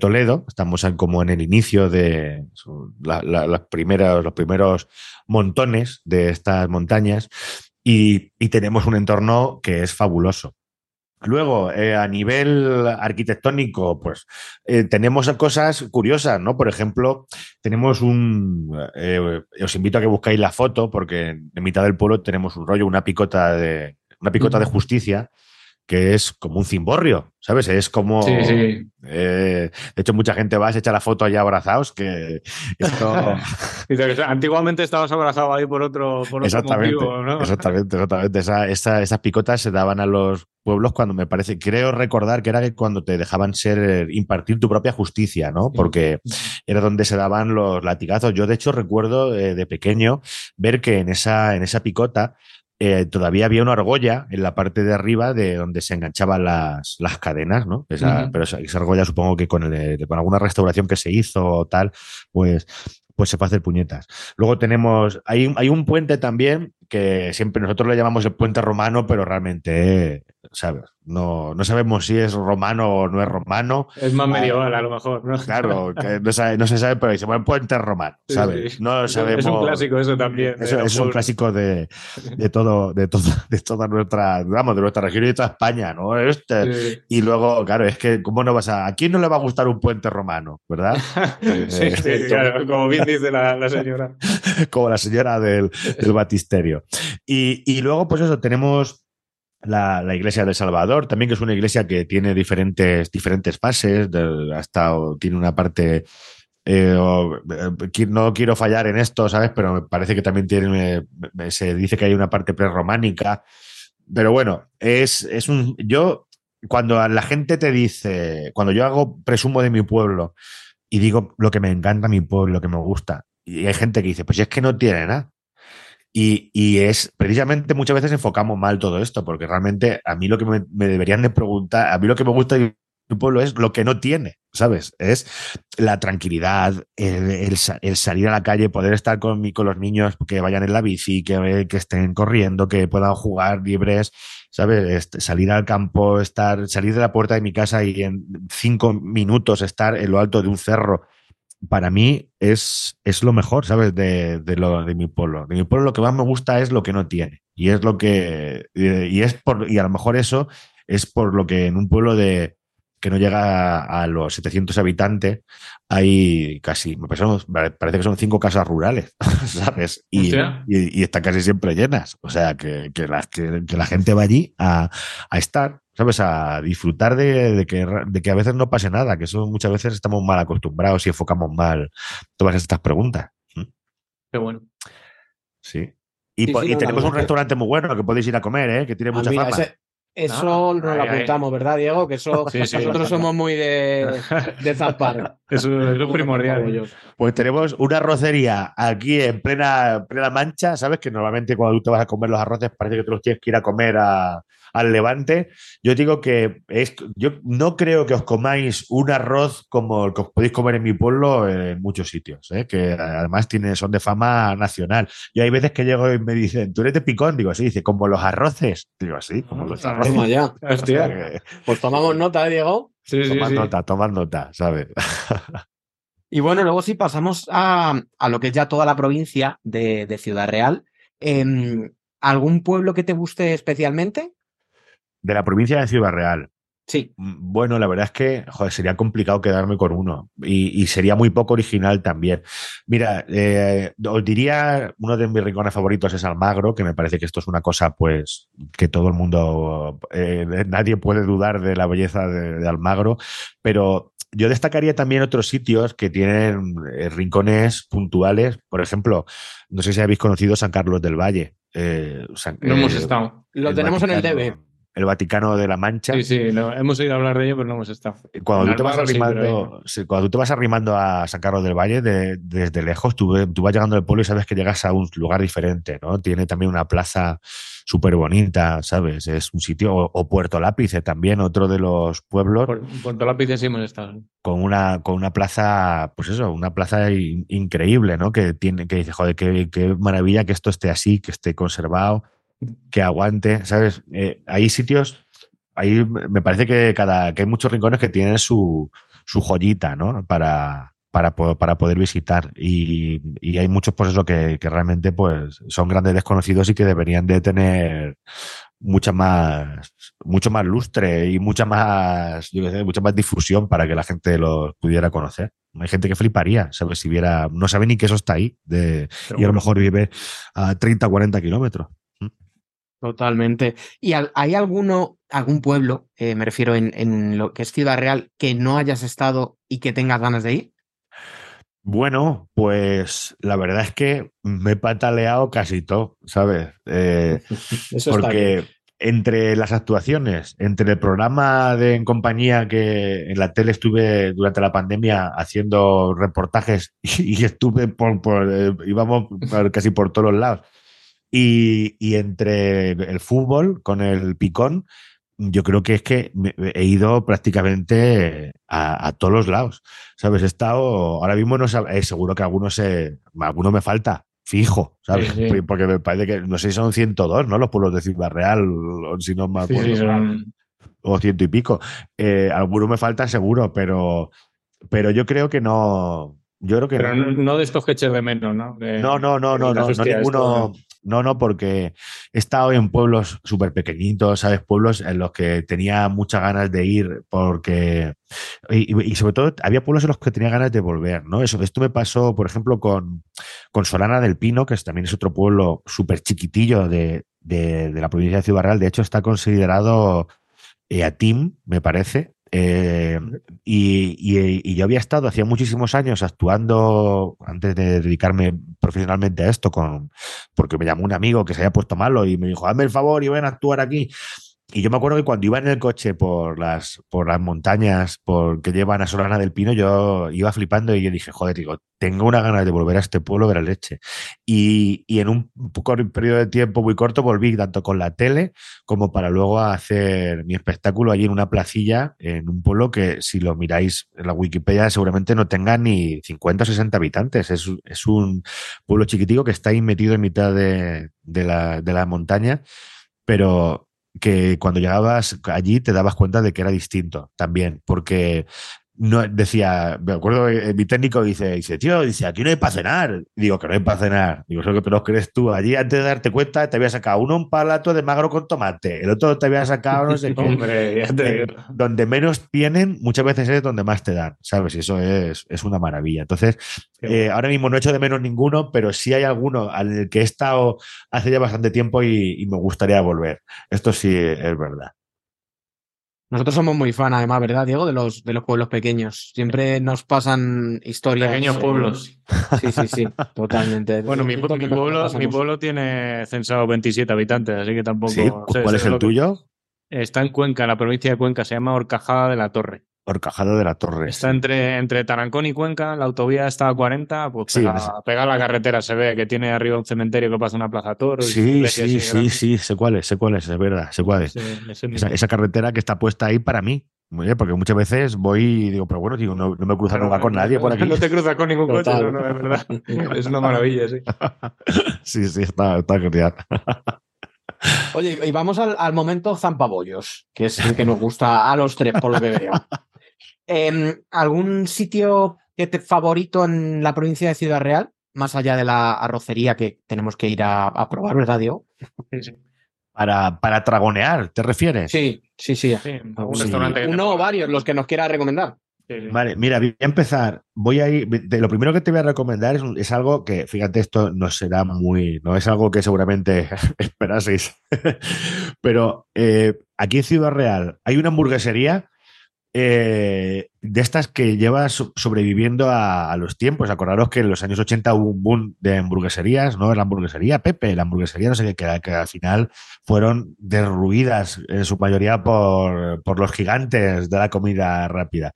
Toledo. Estamos como en el inicio de la, la, las primeras, los primeros montones de estas montañas y tenemos un entorno que es fabuloso. Luego, eh, a nivel arquitectónico, pues eh, tenemos cosas curiosas, ¿no? Por ejemplo, tenemos un. Eh, os invito a que buscáis la foto, porque en mitad del pueblo tenemos un rollo, una picota de, una picota de justicia, que es como un cimborrio, ¿sabes? Es como. Sí, sí. Eh, de hecho, mucha gente va, se echa la foto allá abrazados, que esto. Antiguamente estabas abrazado ahí por otro, por otro exactamente, motivo, ¿no? Exactamente, exactamente. Esa, esa, esas picotas se daban a los pueblos cuando me parece, creo recordar que era cuando te dejaban ser, impartir tu propia justicia, ¿no? Porque era donde se daban los latigazos. Yo, de hecho, recuerdo eh, de pequeño ver que en esa, en esa picota eh, todavía había una argolla en la parte de arriba de donde se enganchaban las, las cadenas, ¿no? Esa, uh -huh. Pero esa, esa, argolla supongo que con, el, con alguna restauración que se hizo o tal, pues, pues se puede hacer puñetas. Luego tenemos, hay, hay un puente también que siempre nosotros le llamamos el puente romano, pero realmente, ¿sabes? No, no sabemos si es romano o no es romano. Es más medieval, a lo mejor, ¿no? Claro, que no, sabe, no se sabe, pero dice, bueno, puente romano, ¿sabes? Sí, sí. No sabemos. Es un clásico eso también. Eso, es un clásico de, de todo, de todo, de toda nuestra, vamos, de nuestra región y de toda España, ¿no? Este, sí. Y luego, claro, es que, ¿cómo no vas a, a quién no le va a gustar un puente romano, verdad? sí, sí, claro, como bien dice la, la señora. como la señora del, del batisterio. Y, y, luego, pues eso, tenemos la, iglesia de Salvador, también que es una iglesia que tiene diferentes, diferentes fases, hasta tiene una parte... Eh, no quiero fallar en esto, ¿sabes? Pero me parece que también tiene, se dice que hay una parte prerrománica. Pero bueno, es, es un. Yo, cuando la gente te dice, cuando yo hago presumo de mi pueblo y digo lo que me encanta mi pueblo, lo que me gusta, y hay gente que dice, pues es que no tiene nada. Y, es precisamente muchas veces enfocamos mal todo esto, porque realmente a mí lo que me, deberían de preguntar, a mí lo que me gusta de mi pueblo es lo que no tiene, ¿sabes? Es la tranquilidad, el, salir a la calle, poder estar con, con los niños que vayan en la bici, que, que estén corriendo, que puedan jugar libres, ¿sabes? Salir al campo, estar, salir de la puerta de mi casa y en cinco minutos estar en lo alto de un cerro para mí es, es lo mejor, ¿sabes? De, de, lo, de mi pueblo. De mi pueblo lo que más me gusta es lo que no tiene. Y es lo que. Y es por. Y a lo mejor eso es por lo que en un pueblo de que no llega a, a los 700 habitantes hay casi. Me parece, parece que son cinco casas rurales, ¿sabes? Y, y, y, están casi siempre llenas. O sea, que, que, la, que, que la gente va allí a, a estar ¿sabes? A disfrutar de, de, que, de, que, a veces no pase nada, que eso muchas veces estamos mal acostumbrados y enfocamos mal todas estas preguntas. Qué bueno. Sí. Y, sí, sí, y no, tenemos un restaurante muy bueno que podéis ir a comer, ¿eh? que tiene mucha mira, fama. Ese, eso no, lo apuntamos, ¿verdad, Diego? Que eso sí, sí, nosotros somos muy de, de zapar. Eso es lo primordial. Pues tenemos una arrocería aquí en plena, plena mancha, ¿sabes? Que normalmente cuando tú te vas a comer los arroces parece que te los tienes que ir a comer a, al levante. Yo digo que es, yo no creo que os comáis un arroz como el que os podéis comer en mi pueblo en muchos sitios, ¿eh? que además tiene, son de fama nacional. Y hay veces que llego y me dicen, ¿tú eres de picón? Digo, sí, dice, como los arroces. Digo, sí, como los arroces. Toma ya. Hostia. Pues tomamos nota, ¿eh, Diego. Sí, sí, tomad sí. nota, tomad nota, ¿sabes? y bueno, luego sí pasamos a, a, lo que es ya toda la provincia de, de Ciudad Real. Eh, ¿Algún pueblo que te guste especialmente? De la provincia de Ciudad Real. Sí. Bueno, la verdad es que joder, sería complicado quedarme con uno y, y sería muy poco original también. Mira, eh, os diría, uno de mis rincones favoritos es Almagro, que me parece que esto es una cosa pues que todo el mundo, eh, nadie puede dudar de la belleza de, de, Almagro, pero yo destacaría también otros sitios que tienen eh, rincones puntuales, por ejemplo, no sé si habéis conocido San Carlos del Valle. no hemos estado. Lo tenemos Vaticano. en el DB el Vaticano de la Mancha. Sí, sí, no, hemos oído hablar de ello, pero no hemos estado. Cuando En tú, te vas sí, arrimando, sí, cuando tú te vas arrimando a San Carlos del Valle de- desde lejos, tú, vas llegando al pueblo y sabes que llegas a un lugar diferente, ¿no? Tiene también una plaza súper bonita, ¿sabes? Es un sitio, o, o Puerto Lápice también, otro de los pueblos, Puerto Lápiz sí hemos estado. con una, con una plaza, pues eso, una plaza in- increíble, ¿no? Que tiene, que dice, joder, qué, qué maravilla que esto esté así, que esté conservado, que aguante, ¿sabes? Eh, hay sitios, ahí me parece que cada, que hay muchos rincones que tienen su, su joyita, ¿no? Para, para, para poder visitar. Y, y hay muchos, pues eso, que, que realmente pues son grandes desconocidos y que deberían de tener mucha más, mucho más lustre y mucha más, yo qué sé, mucha más difusión para que la gente los pudiera conocer. Hay gente que fliparía, ¿sabes? Si viera, no sabe ni que eso está ahí, de, y a lo mejor vive a 30, 40 kilómetros. Totalmente. ¿Y hay alguno, algún pueblo, eh, me refiero en, en lo que es Ciudad Real, que no hayas estado y que tengas ganas de ir? Bueno, pues la verdad es que me he pataleado casi todo, ¿sabes? Eh, Eso está bien. porque entre las actuaciones, entre el programa de en compañía que en la tele estuve durante la pandemia haciendo reportajes y, estuve por, por, eh, íbamos por- casi por todos los lados, y, y entre el fútbol con el picón, yo creo que es que he ido prácticamente a, a todos los lados. ¿Sabes? He estado, ahora mismo no eh, seguro que algunos se, alguno me falta, fijo, ¿sabes? Sí, sí. Porque me parece que, no sé si son 102, ¿no? Los pueblos de Ciudad Real, o si no me Sí, acuerdo, sí, son- o ciento y pico. Eh, alguno me falta seguro, pero, pero yo creo que no, yo creo que Pero no. no, de estos que eches de menos, ¿no? De- No, no, no, no, no, no ninguno. esto- No, no, porque he estado en pueblos súper pequeñitos, ¿sabes? Pueblos en los que tenía muchas ganas de ir porque... Y, sobre todo había pueblos en los que tenía ganas de volver, ¿no? Eso, esto me pasó, por ejemplo, con, con Solana del Pino, que es- también es otro pueblo súper chiquitillo de, de- de la provincia de Ciudad Real. De hecho, está considerado eh, ATIM, me parece. Eh, y, y- yo había estado hacía muchísimos años actuando, antes de dedicarme profesionalmente a esto, con, porque me llamó un amigo que se había puesto malo y me dijo, hazme el favor y ven a actuar aquí. Y yo me acuerdo que cuando iba en el coche por las, por las montañas por, que llevan a Solana del Pino, yo iba flipando y yo dije, joder, digo, tengo una ganas de volver a este pueblo de la leche. Y, y en un periodo de tiempo muy corto volví tanto con la tele como para luego hacer mi espectáculo allí en una placilla, en un pueblo que si lo miráis en la Wikipedia seguramente no tenga ni 50 o 60 habitantes. Es, es un pueblo chiquitico que está ahí metido en mitad de, de la, de la montaña, pero que cuando llegabas allí te dabas cuenta de que era distinto también, porque no decía, me acuerdo, eh, mi técnico dice, dice, tío, dice, aquí no hay para cenar. Digo, que no hay para cenar. Digo, eso que te lo crees tú. Allí antes de darte cuenta te había sacado uno un palato de magro con tomate, el otro te había sacado no sé qué. Hombre, ya te Eh, donde menos tienen, muchas veces es donde más te dan, ¿sabes? Y eso es, es una maravilla. Entonces, eh, ahora mismo no echo de menos ninguno, pero sí hay alguno al que he estado hace ya bastante tiempo y, y me gustaría volver. Esto sí es verdad. Nosotros somos muy fan, además, ¿verdad, Diego? De los, de los pueblos pequeños. Siempre nos pasan historias. Pequeños pueblos. Sí, sí, sí, totalmente. Bueno, mi, pueblo, mi pueblo tiene censado 27 habitantes, así que tampoco. ¿Sí? sé- ¿Cuál sé es el tuyo? Está en Cuenca, en la provincia de Cuenca, se llama Horcajada de la Torre. Horcajada de la Torre. Está entre, entre Tarancón y Cuenca, la autovía está a 40, pues Sí, pega, la carretera, se ve que tiene arriba un cementerio que pasa una plaza toro. y Sí, iglesias sí, sí, sí, sé cuál es, sé cuál es, es verdad, sé cuál es. Ese Esa, carretera que está puesta ahí para mí. Oye, Porque muchas veces voy y digo, pero bueno, digo, no, no me cruzo nunca con nadie por aquí. No te cruzas con ningún coche, Total. no es verdad. Es una maravilla, sí. Sí, sí, está, está genial. Oye, y vamos al, al momento zampabollos, que es el que nos gusta a los tres, por lo que veo. Em, ¿Algún sitio que te favorito en la provincia de Ciudad Real? Más allá de la arrocería que tenemos que ir a, a probar, ¿verdad, Diego? Sí. Para, para tragonear, ¿te refieres? Sí, sí, sí. Sí. restaurante Uno o varios, los que nos quiera recomendar. Sí, sí. Vale, mira, voy a empezar. Voy a ir. de- lo primero que te voy a recomendar es, un- es algo que, fíjate, esto no será muy. No es algo que seguramente esperaseis. Pero eh, aquí en Ciudad Real hay una hamburguesería eh, de estas que llevas sobreviviendo a, los tiempos. Acordaros que en los años 80 hubo un boom de hamburgueserías, ¿no? La hamburguesería Pepe, la hamburguesería, no sé qué, que, al final fueron derruidas en su mayoría por, por los gigantes de la comida rápida.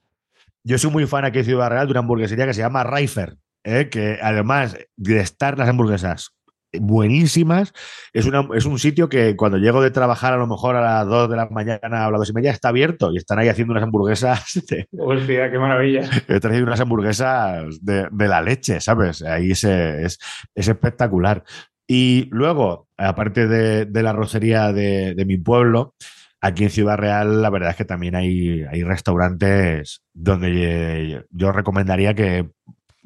Yo soy muy fan aquí en Ciudad Real de una hamburguesería que se llama Raifer, ¿eh? que además de estar las hamburguesas buenísimas. Es, una, es un sitio que cuando llego de trabajar a lo mejor a las 2 de la mañana a las 2 y media está abierto y están ahí haciendo unas hamburguesas. De, Hostia, qué maravilla. He traído unas hamburguesas de, de la leche, ¿sabes? Ahí es, es, es espectacular. Y luego, aparte de, de la rocería de, de, mi pueblo, aquí en Ciudad Real, la verdad es que también hay, hay restaurantes donde yo recomendaría que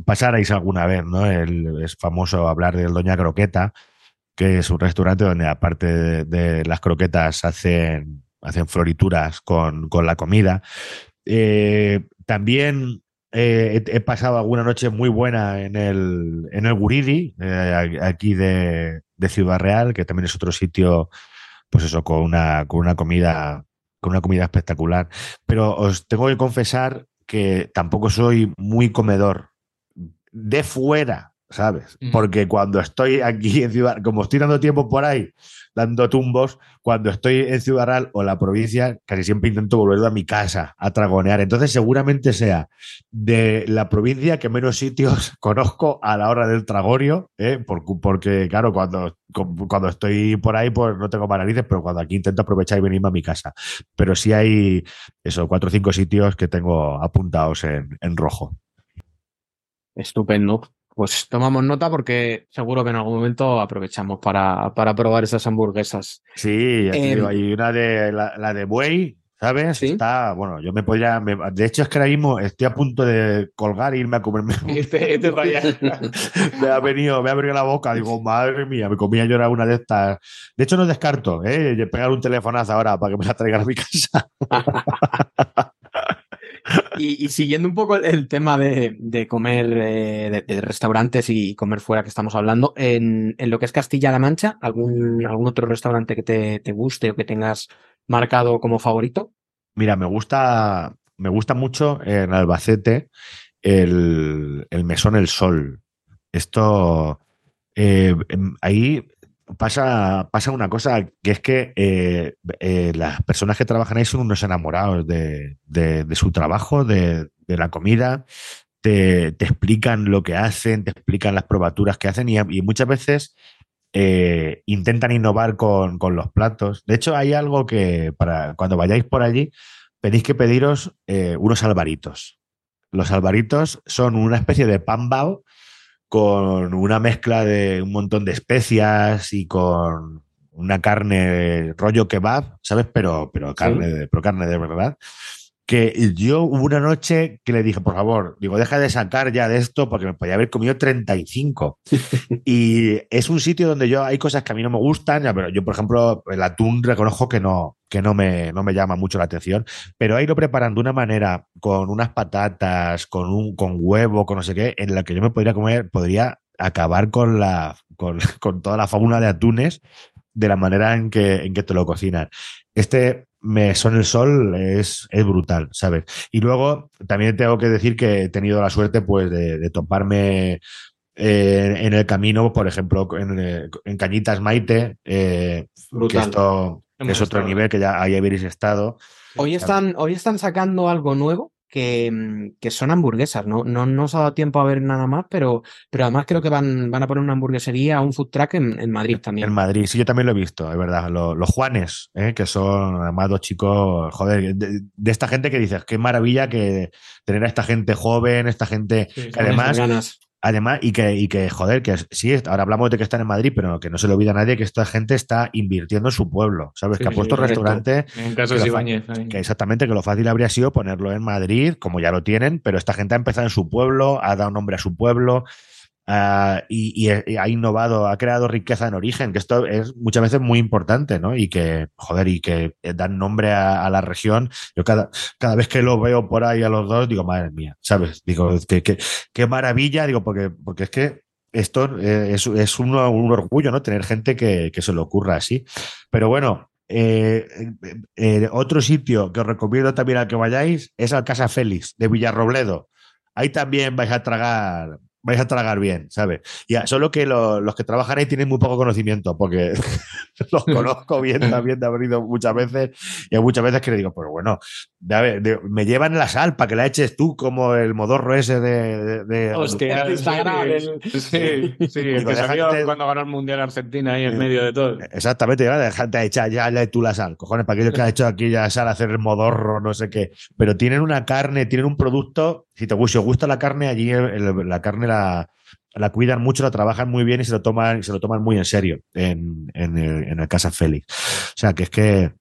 pasarais alguna vez, ¿no? Es famoso hablar del Doña Croqueta, que es un restaurante donde aparte de, las croquetas hacen, hacen florituras con, con la comida. Eh, también eh, he, he, pasado alguna noche muy buena en el, en el Guridi, eh, aquí de, de, Ciudad Real, que también es otro sitio, pues eso, con una, con una comida con una comida espectacular. Pero os tengo que confesar que tampoco soy muy comedor de fuera, ¿sabes? Porque cuando estoy aquí en Ciudad, como estoy dando tiempo por ahí, dando tumbos, cuando estoy en Ciudad Real o la provincia, casi siempre intento volver a mi casa a tragonear. Entonces, seguramente sea de la provincia que menos sitios conozco a la hora del tragorio, ¿eh? porque, claro, cuando, cuando estoy por ahí, pues no tengo narices, pero cuando aquí intento aprovechar y venirme a mi casa. Pero sí hay, eso, cuatro o cinco sitios que tengo apuntados en, en rojo. Estupendo. Pues tomamos nota porque seguro que en algún momento aprovechamos para, para probar esas hamburguesas. Sí, eh, digo, hay una de la, la de buey, ¿sabes? ¿Sí? Está, bueno, yo me podría. Me, de hecho, es que ahora mismo estoy a punto de colgar e irme a comerme. Este, este me ha venido, me ha venido la boca. Digo, madre mía, me comía yo una de estas. De hecho, no descarto, ¿eh? Pegar un telefonazo ahora para que me la traigan a mi casa. Y, siguiendo un poco el, tema de, comer eh, de, restaurantes y comer fuera que estamos hablando, en, en lo que es Castilla-La Mancha, ¿algún, ¿algún otro restaurante que te, te, guste o que tengas marcado como favorito? Mira, me gusta, me gusta mucho en Albacete el, el Mesón El Sol. Esto, eh, ahí pasa, pasa una cosa, que es que eh, eh, las personas que trabajan ahí son unos enamorados de, de, de su trabajo, de, de la comida, te, te, explican lo que hacen, te explican las probaturas que hacen y, muchas veces eh, intentan innovar con, con, los platos. De hecho, hay algo que para cuando vayáis por allí, tenéis que pediros eh, unos albaritos. Los albaritos son una especie de pan bao con una mezcla de un montón de especias y con una carne rollo kebab, ¿sabes? Pero, pero carne, ¿Sí? de, pero carne de verdad. Que yo hubo una noche que le dije, por favor, digo, deja de sacar ya de esto porque me podía haber comido 35. y es un sitio donde yo hay cosas que a mí no me gustan, pero yo, por ejemplo, el atún reconozco que no, que no me, no me llama mucho la atención, pero ahí lo preparan de una manera, con unas patatas, con un con huevo, con no sé qué, en la que yo me podría comer, podría acabar con la con, con toda la fauna de atunes de la manera en que, en que te lo cocinan. Este me son el sol es, es brutal, ¿sabes? Y luego también tengo que decir que he tenido la suerte pues de, de toparme eh, en el camino, por ejemplo, en, en Cañitas Maite, eh, que esto Hemos es otro estado. nivel que ya ahí habéis estado. Hoy están, hoy están sacando algo nuevo que, mm, que, son hamburguesas. No, no, no os ha dado tiempo a ver nada más, pero, pero además creo que van, van a poner una hamburguesería, un food truck en, en, Madrid también. En Madrid, sí, yo también lo he visto, es verdad. Los, los Juanes, ¿eh? que son además dos chicos, joder, de, de, esta gente que dices, qué maravilla que tener a esta gente joven, esta gente sí, que además. Además, y que, y que, joder, que sí, ahora hablamos de que están en Madrid, pero que no se le olvida a nadie que esta gente está invirtiendo en su pueblo, ¿sabes? Sí, que ha puesto sí, restaurante. En caso de Ibáñez. Que exactamente, que lo fácil habría sido ponerlo en Madrid, como ya lo tienen, pero esta gente ha empezado en su pueblo, ha dado nombre a su pueblo. Uh, y, y, ha innovado, ha creado riqueza en origen, que esto es muchas veces muy importante, ¿no? Y que, joder, y que dan nombre a, a la región. Yo cada, cada, vez que lo veo por ahí a los dos, digo, madre mía, ¿sabes? Digo, qué que, que, maravilla, digo, porque, porque es que esto es, es un, un, orgullo, ¿no? Tener gente que, que se le ocurra así. Pero bueno, Eh, eh, eh, otro sitio que os recomiendo también al que vayáis es al Casa Félix de Villarrobledo. Ahí también vais a tragar vais a tragar bien, ¿sabes? Ya, solo que lo, los que trabajan ahí tienen muy poco conocimiento, porque los conozco bien también de haber ido muchas veces, y hay muchas veces que le digo, pero bueno, de, de, me llevan la sal para que la eches tú como el modorro ese de... de Hostia, Instagram. Sí, sí, sí, el que salió cuando ganó el Mundial Argentina ahí en medio de todo. Exactamente, dejarte echar ya, ya tú la sal, cojones, para aquellos que han hecho aquí ya sal, hacer el modorro, no sé qué, pero tienen una carne, tienen un producto, si te si os gusta la carne, allí el, la carne la, la, cuidan mucho, la trabajan muy bien y se lo toman, se lo toman muy en serio en, en, el, en el Casa Félix. O sea, que es que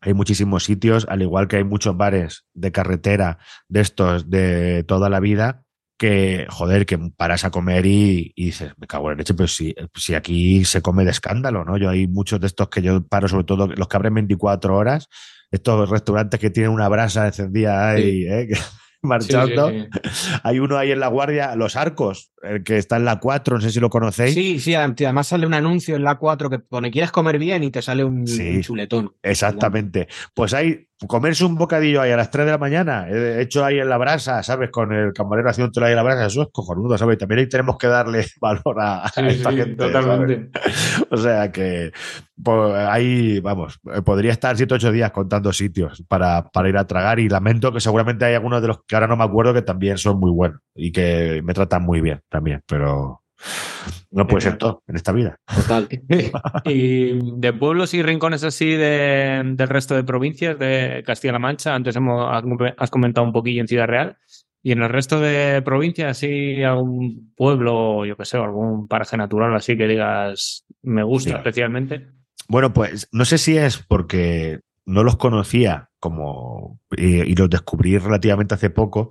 hay muchísimos sitios, al igual que hay muchos bares de carretera de estos de toda la vida, que, joder, que paras a comer y, y dices, me cago en leche, pero si, si, aquí se come de escándalo, ¿no? Yo hay muchos de estos que yo paro, sobre todo los que abren 24 horas, estos restaurantes que tienen una brasa encendida ahí, sí. ¿eh? marchando. Sí, sí, sí. Hay uno ahí en la guardia, Los Arcos, el que está en la 4, no sé si lo conocéis. Sí, sí, además sale un anuncio en la 4 que pone quieres comer bien y te sale un, un chuletón. Exactamente. Pues hay comerse un bocadillo ahí a las 3 de la mañana, hecho ahí en la brasa, ¿sabes? Con el camarero haciendo ahí en la brasa, eso es cojonudo, ¿sabes? También ahí tenemos que darle valor a, a esta gente. Totalmente. ¿sabes? O sea que pues, ahí, vamos, podría estar 7 o 8 días contando sitios para, para ir a tragar y lamento que seguramente hay algunos de los que ahora no me acuerdo que también son muy buenos y que me tratan muy bien también, pero no puede ser todo en esta vida. Total. y de pueblos y rincones así de, del resto de provincias de Castilla-La Mancha, antes hemos, has comentado un poquillo en Ciudad Real, y en el resto de provincias, así algún pueblo, yo qué sé, algún paraje natural así que digas, me gusta sí. especialmente. Bueno, pues no sé si es porque no los conocía como y, y los descubrí relativamente hace poco,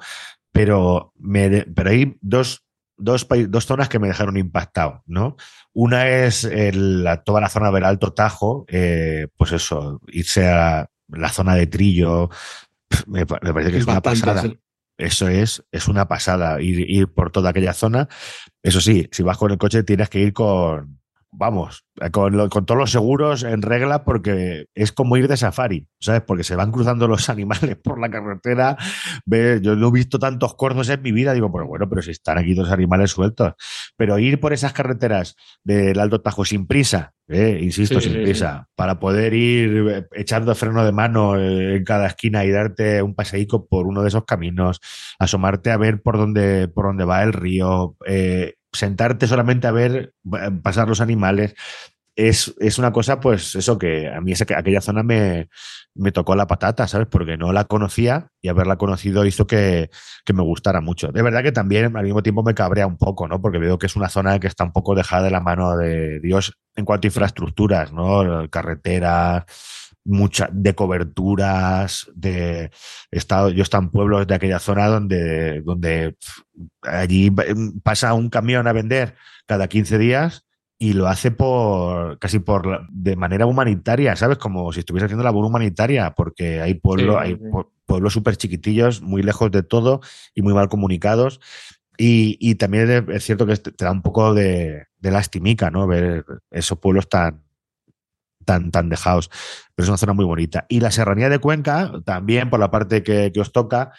pero, me, pero hay dos Dos, dos, zonas que me dejaron impactado, ¿no? Una es el, la, toda la zona del Alto Tajo, eh, pues eso, irse a la zona de Trillo, me, me parece que es, una pasada. Eso es, es una pasada, ir, ir por toda aquella zona. Eso sí, si vas con el coche tienes que ir con, vamos, con, lo, con, todos los seguros en regla porque es como ir de safari, ¿sabes? Porque se van cruzando los animales por la carretera. Ve, yo no he visto tantos cornos en mi vida, digo, pues bueno, pero si están aquí dos animales sueltos. Pero ir por esas carreteras del Alto Tajo sin prisa, eh, insisto, sí, sin sí, prisa, sí. para poder ir echando freno de mano en cada esquina y darte un paseico por uno de esos caminos, asomarte a ver por dónde, por dónde va el río, eh, sentarte solamente a ver pasar los animales. Es, es, una cosa, pues eso que a mí esa, aquella zona me, me, tocó la patata, ¿sabes? Porque no la conocía y haberla conocido hizo que, que, me gustara mucho. De verdad que también al mismo tiempo me cabrea un poco, ¿no? Porque veo que es una zona que está un poco dejada de la mano de Dios en cuanto a infraestructuras, ¿no? Carreteras, mucha, de coberturas, de estado, yo estaba en pueblos de aquella zona donde, donde allí pasa un camión a vender cada 15 días y lo hace por casi por de manera humanitaria, ¿sabes? Como si estuviese haciendo labor humanitaria, porque hay pueblos, sí. pueblos súper chiquitillos, muy lejos de todo y muy mal comunicados. Y, y, también es cierto que te da un poco de, de lastimica, ¿no? Ver esos pueblos tan, tan, tan dejados. Pero es una zona muy bonita. Y la serranía de Cuenca, también por la parte que, que os toca,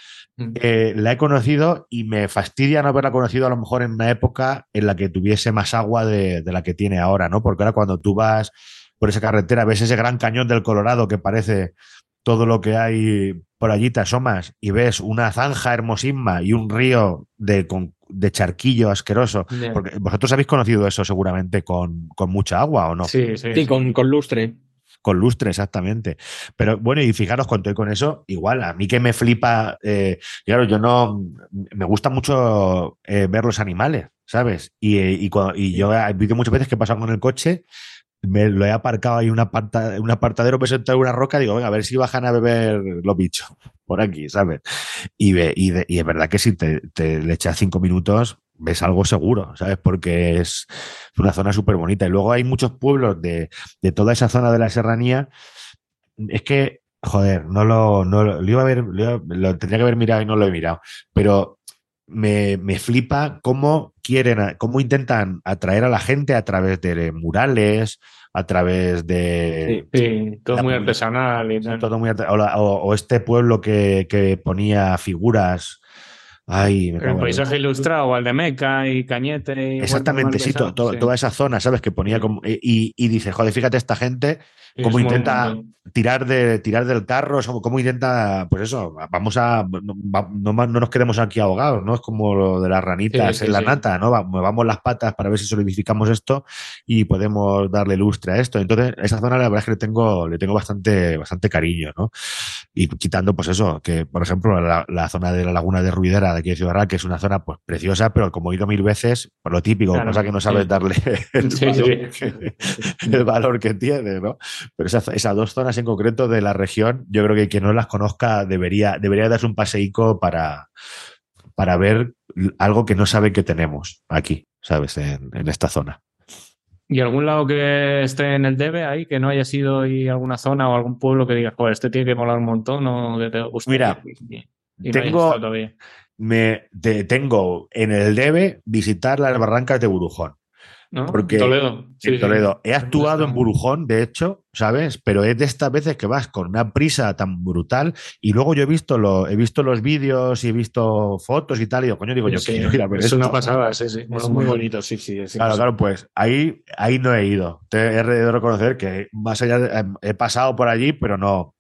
eh, la he conocido y me fastidia no haberla conocido a lo mejor en una época en la que tuviese más agua de, de la que tiene ahora, ¿no? Porque ahora cuando tú vas por esa carretera, ves ese gran cañón del Colorado que parece todo lo que hay por allí, te asomas y ves una zanja hermosísima y un río de, con, de charquillo asqueroso. Yeah. Porque vosotros habéis conocido eso seguramente con, con mucha agua, ¿o no? Sí, sí, sí con, con, lustre. Con lustre, exactamente. Pero bueno, y fijaros, conté con eso, igual, a mí que me flipa, eh, claro, yo no, me gusta mucho eh, ver los animales, ¿sabes? Y, y, y yo he visto muchas veces que he pasado con el coche me lo he aparcado ahí un, aparta, un apartadero, me he sentado en una roca, digo, venga, a ver si bajan a beber los bichos por aquí, ¿sabes? Y, ve, y, de, y es verdad que si te, te le echas cinco minutos, ves algo seguro, ¿sabes? Porque es una zona súper bonita. Y luego hay muchos pueblos de, de, toda esa zona de la serranía. Es que, joder, no lo, no lo, lo iba a ver, lo, lo tendría que haber mirado y no lo he mirado. Pero me, me, flipa cómo quieren, cómo intentan atraer a la gente a través de murales, a través de... Sí, sí todo muy artesanal y tal. todo muy o- o este pueblo que, que ponía figuras. Ay, me El paisaje ilustrado, Valdemeca y Cañete. Y Exactamente, sí, to- to- toda esa zona, ¿sabes? Que ponía como. Y, y dice, joder, fíjate esta gente cómo intenta tirar, de, tirar del carro, cómo intenta, pues eso, vamos a. No, no no nos quedemos aquí ahogados, ¿no? Es como lo de las ranitas Sí, sí, en la nata, ¿no? Va- Movamos las patas para ver si solidificamos esto y podemos darle lustre a esto. Entonces, esa zona la verdad es que le tengo, le tengo bastante, bastante cariño, ¿no? Y quitando, pues eso, que por ejemplo, la, la zona de la laguna de Ruidera de aquí de Ciudad Real, que es una zona pues preciosa, pero como he ido mil veces, por lo típico, Claro, cosa que no sabes sí. darle el, Sí, valor, sí. Que, el valor que tiene, ¿no? Pero esas, esas dos zonas en concreto de la región, yo creo que quien no las conozca debería, debería darse un paseico para, para ver algo que no sabe que tenemos aquí, ¿sabes? En, en esta zona. ¿Y algún lado que esté en el debe ahí, que no haya sido y alguna zona o algún pueblo que digas, joder, este tiene que molar un montón o que te guste? Mira, y, y no Me te- tengo en el debe visitar las barrancas de Burujón. ¿no? porque- Toledo. Sí, en sí. Toledo. He actuado en Burujón, de hecho, ¿sabes? Pero es de estas veces que vas con una prisa tan brutal y luego yo he visto, lo, he visto los vídeos y he visto fotos y tal y digo, coño, digo yo, Sí, quiero ir a ver es esto. una pasada, sí, sí. Es Mola muy bonito, sí, sí. sí, Claro, sí. claro, pues ahí, ahí no he ido. Te he de reconocer que más allá de- he pasado por allí, pero no,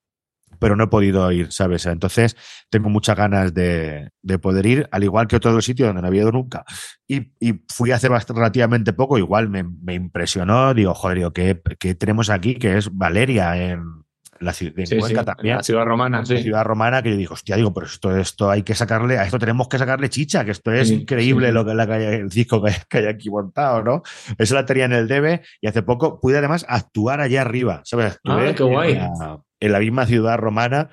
pero no he podido ir, ¿sabes? Entonces tengo muchas ganas de, de poder ir, al igual que otro sitio donde no había ido nunca. Y, y fui hace bastante, relativamente poco, igual me, me impresionó, digo, joder, digo, ¿qué, qué tenemos aquí? Que es Valeria en la ciudad de Sí. La ciudad romana, la sí. ciudad romana que yo digo, hostia, digo, pero esto, esto hay que sacarle, a esto tenemos que sacarle chicha, que esto es increíble lo que la hay- el disco que, hay- que hay aquí montado, ¿no? Eso la tenía en el debe y hace poco pude además actuar allá arriba, ¿sabes? Ah, Actué qué guay. En la, en la misma ciudad romana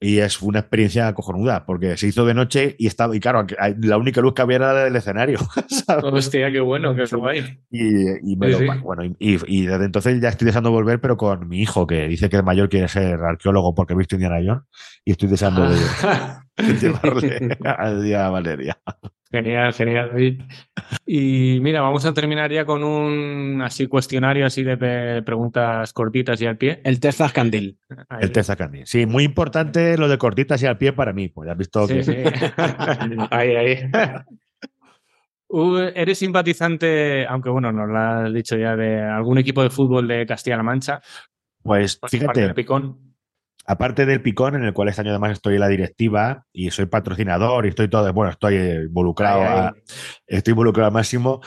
y es una experiencia cojonuda porque se hizo de noche y estaba, y claro, la única luz que había era la del escenario, ¿sabes? Hostia, qué bueno, qué guay. Y, y me Sí, lo- sí. bueno, y, y- desde entonces ya estoy deseando volver, pero con mi hijo, que dice que el mayor quiere ser arqueólogo porque ha visto Indiana Jones, y estoy deseando de, Ah. de llevarle al día a Valeria. Genial, genial. sí. Y mira, vamos a terminar ya con un así cuestionario así de preguntas cortitas y al pie. El test Zascandil. Ahí. El test Candy. Sí, muy importante lo de cortitas y al pie para mí. Pues ya has visto Sí, que sí. ahí, ahí. Uh, ¿Eres simpatizante, aunque bueno, nos lo has dicho ya, de algún equipo de fútbol de Castilla-La Mancha? Pues fíjate, Picón. Aparte del picón, en el cual este año además estoy en la directiva y soy patrocinador y estoy todo, bueno, estoy eh, involucrado, ahí. a- estoy involucrado al máximo.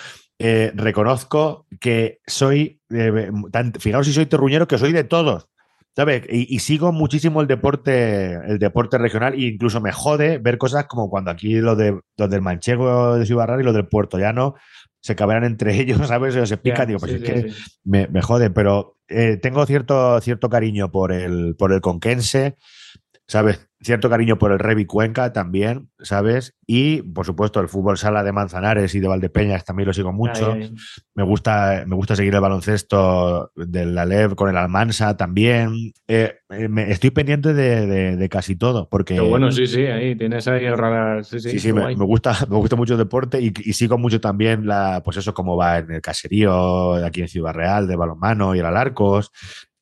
eh, reconozco que soy, eh, tan- fijaos si soy terruñero, que soy de todos. ¿Sabes? Y, y sigo muchísimo el deporte, el deporte regional, e incluso me jode ver cosas como cuando aquí los de los del manchego de Ciudad y los del Puerto Llano se cabrean entre ellos, ¿sabes? O se pican, digo, pues sí, es sí, que sí. me, me jode, pero eh, tengo cierto, cierto cariño por el, por el conquense, ¿sabes? Cierto cariño por el Revi Cuenca también, ¿sabes? Y, por supuesto, el fútbol sala de Manzanares y de Valdepeñas también lo sigo mucho. Me gusta, me gusta seguir el baloncesto del Alev con el Almansa también. Eh, eh, me- estoy pendiente de, de- de casi todo, porque bueno, sí, sí, ahí tienes ahí raras. Sí, sí, Sí, sí, me, gusta, me gusta mucho el deporte y, y sigo mucho también la, pues eso, cómo va en el caserío aquí en Ciudad Real, de balonmano y el Alarcos.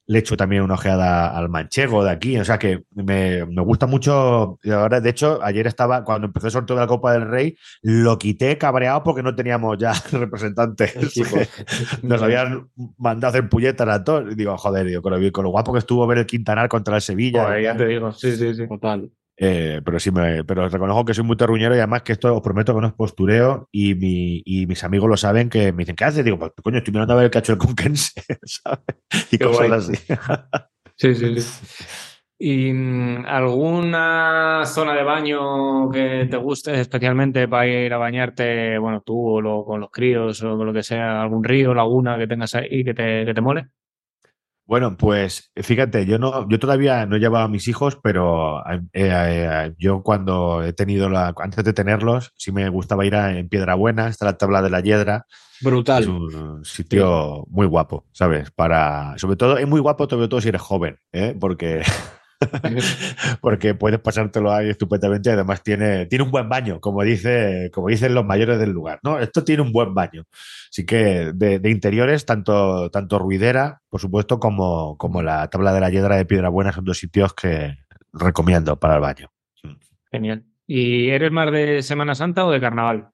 Le echo también una ojeada al manchego de aquí, o sea que me, me gusta mucho. Ahora, de hecho, ayer estaba, cuando empezó el sorteo de la Copa del Rey, lo quité cabreado porque no teníamos ya representantes. Nos habían mandado a hacer puñetas a todos. Y digo, joder, digo, con, lo, con lo guapo que estuvo ver el Quintanar contra el Sevilla. Joder, ya te digo, sí, sí, sí. Total. Eh, pero sí, me, pero reconozco que soy muy terruñero y además que esto os prometo que no es postureo y, mi, y mis amigos lo saben que me dicen, ¿qué haces? Digo, pues coño, estoy mirando a ver el cacho del conquense, ¿sabes? Y Qué cosas guay. así. Sí, sí, sí. ¿Y mm, alguna zona de baño que te guste especialmente para ir a bañarte, bueno, tú o lo- con los críos o con lo que sea, algún río, laguna que tengas ahí que te, que te mole? Bueno, pues fíjate, yo no, yo todavía no he llevado a mis hijos, pero eh, eh, yo cuando he tenido la, antes de tenerlos, sí me gustaba ir a, en Piedrabuena, está la tabla de la Hiedra, es Brutal. un sitio muy guapo, ¿sabes? Para, sobre todo, es muy guapo, sobre todo si eres joven, ¿eh? Porque porque puedes pasártelo ahí estupendamente además tiene, tiene un buen baño, como, dice, como dicen los mayores del lugar, ¿no? Esto tiene un buen baño. Así que de, interiores, tanto, tanto Ruidera, por supuesto, como, como la tabla de la Hiedra de Piedra Buena son dos sitios que recomiendo para el baño. Genial. ¿Y eres más de Semana Santa o de Carnaval?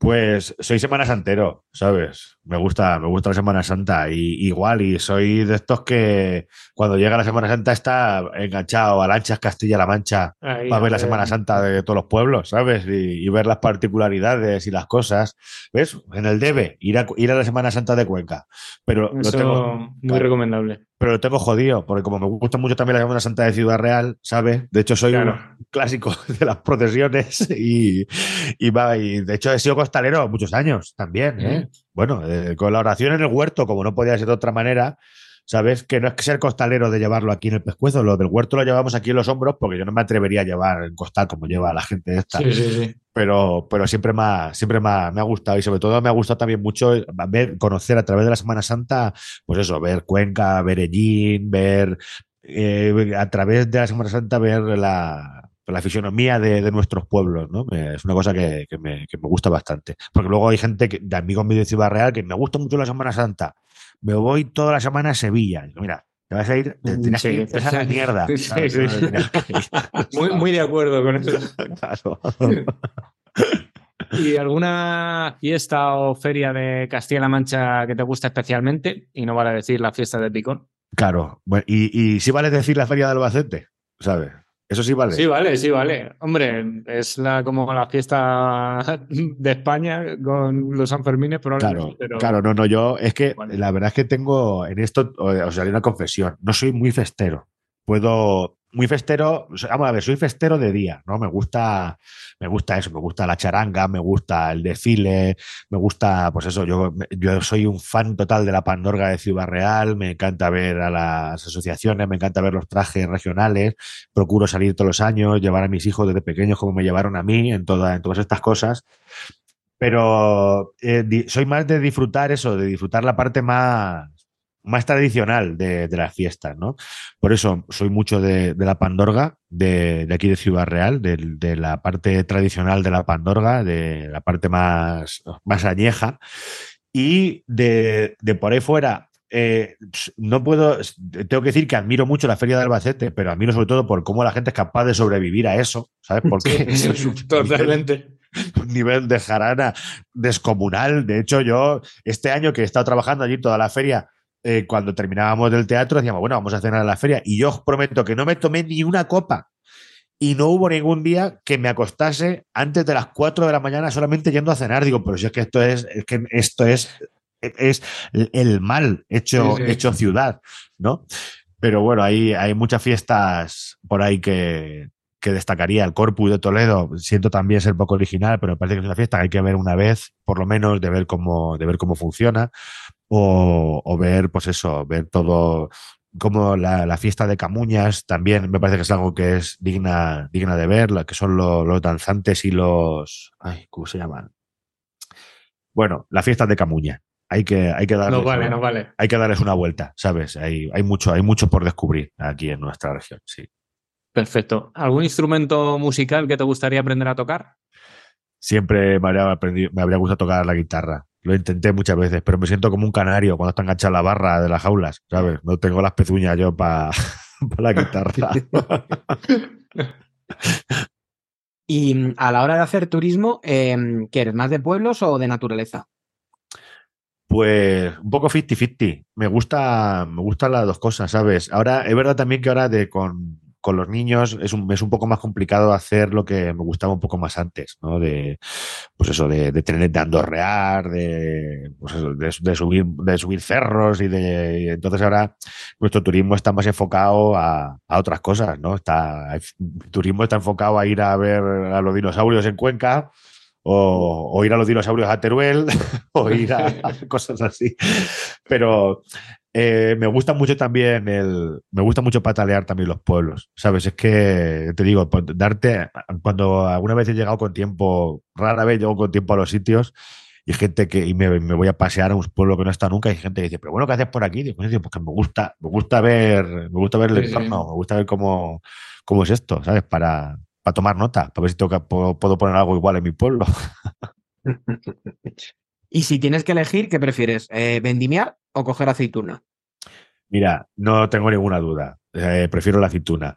Pues soy Semana Santero, ¿sabes? Me gusta, me gusta la Semana Santa. Y igual, y soy de estos que cuando llega la Semana Santa está enganchado a Lanchas Castilla-La Mancha para ver la Semana Santa de todos los pueblos, ¿sabes? Y, ver las particularidades y las cosas. ¿Ves? En el debe, ir a, ir a la Semana Santa de Cuenca. Pero lo tengo, muy recomendable pero lo tengo jodido, porque como me gusta mucho también la Semana Santa de Ciudad Real, ¿sabes? De hecho, soy un clásico de las procesiones y, y, va, y de hecho he sido costalero muchos años también. ¿eh? Bueno, eh, con la oración en el huerto, como no podía ser de otra manera, ¿sabes? Que no es que ser costalero de llevarlo aquí en el pescuezo, lo del huerto lo llevamos aquí en los hombros porque yo no me atrevería a llevar en costal como lleva la gente esta. Sí, sí, sí. Pero, pero siempre, me siempre me ha, gustado y sobre todo me ha gustado también mucho ver, conocer a través de la Semana Santa, pues eso, ver Cuenca, ver Ellín, ver eh, a través de la Semana Santa ver la, la fisionomía de, nuestros pueblos, ¿no? Es una cosa que, me, gusta bastante. Porque luego hay gente que, de amigos míos de Ciudad Real que me gusta mucho la Semana Santa me voy toda la semana a Sevilla. mira, te vas a ir, te mm, tienes que ir a la mierda. muy, muy de acuerdo con eso. Claro. ¿Y alguna fiesta o feria de Castilla-La Mancha que te gusta especialmente? Y no vale decir la fiesta de Picón. Claro. y, y sí vale decir la feria de Albacete, ¿sabes? Eso sí vale. Sí, vale, sí, vale. Hombre, es la, como la fiesta de España con los Sanfermines, pero claro, claro, no, no, yo es que la verdad es que tengo en esto, o sea, hay una confesión, no soy muy festero. Puedo, muy festero, vamos a ver, soy festero de día, ¿no? Me gusta, me gusta eso, me gusta la charanga, me gusta el desfile, me gusta, pues eso, yo, yo soy un fan total de la Pandorga de Ciudad Real, me encanta ver a las asociaciones, me encanta ver los trajes regionales, procuro salir todos los años, llevar a mis hijos desde pequeños como me llevaron a mí en, en todas estas cosas. Pero eh, soy más de disfrutar eso, de disfrutar la parte más, más tradicional de, las fiestas, ¿no? Por eso soy mucho de, la pandorga, de, aquí de Ciudad Real, de, la parte tradicional de la pandorga, de la parte más, más añeja. Y de, por ahí fuera, eh, no puedo, tengo que decir que admiro mucho la Feria de Albacete, pero admiro sobre todo por cómo la gente es capaz de sobrevivir a eso, ¿sabes? Porque totalmente. un nivel de jarana descomunal. De hecho, yo este año que he estado trabajando allí toda la feria, eh, cuando terminábamos del teatro, decíamos, bueno, vamos a cenar a la feria. Y yo os prometo que no me tomé ni una copa. Y no hubo ningún día que me acostase antes de las 4 de la mañana solamente yendo a cenar. Digo, pero si es que esto es, que esto es, es el mal hecho, hecho ciudad, ¿no? Pero bueno, hay, hay muchas fiestas por ahí que, que destacaría el Corpus de Toledo. Siento también ser poco original, pero me parece que es una fiesta que hay que ver una vez, por lo menos, de ver cómo, de ver cómo funciona o, ver, pues eso, ver todo como la, fiesta de Camuñas también me parece que es algo que es digna, digna de ver, que son los, danzantes y los... Ay, ¿Cómo se llaman? Bueno, la fiesta de Camuña. Hay que, hay que darles, no vale, no vale. Hay que darles una vuelta, ¿sabes? Hay, hay, mucho, hay mucho por descubrir aquí en nuestra región, sí. Perfecto. ¿Algún instrumento musical que te gustaría aprender a tocar? Siempre me habría, me habría gustado tocar la guitarra. Lo intenté muchas veces, pero me siento como un canario cuando está enganchada la barra de las jaulas, ¿sabes? No tengo las pezuñas yo para la guitarra. y mm, a la hora de hacer turismo, eh, ¿qué eres? ¿Más de pueblos o de naturaleza? Pues un poco 50-50. Me gusta, me gustan las dos cosas, ¿sabes? Ahora, es verdad también que ahora de con con los niños es un, es un poco más complicado hacer lo que me gustaba un poco más antes, ¿no? De, pues eso, de, de tener, de andorrear, de, pues eso, de, subir, de subir cerros y de, entonces ahora nuestro turismo está más enfocado a, a otras cosas, ¿no? Está, el turismo está enfocado a ir a ver a los dinosaurios en Cuenca, o, o, ir a los dinosaurios a Teruel o ir a, cosas así. Pero eh, me gusta mucho también el. Me gusta mucho patalear también los pueblos. ¿Sabes? Es que te digo, darte. Cuando alguna vez he llegado con tiempo, rara vez llego con tiempo a los sitios, y gente que y me, me voy a pasear a un pueblo que no está nunca y hay gente que dice, pero bueno, ¿qué haces por aquí? Digo, "Coño, tío, pues que me gusta, me gusta ver, me gusta ver el Sí, sí. entorno, me gusta ver cómo, cómo es esto, ¿sabes? Para, para tomar nota, para ver si tengo que- puedo, puedo poner algo igual en mi pueblo. Y si tienes que elegir, ¿qué prefieres? Eh, ¿Vendimiar o coger aceituna? Mira, no tengo ninguna duda. eh, prefiero la aceituna.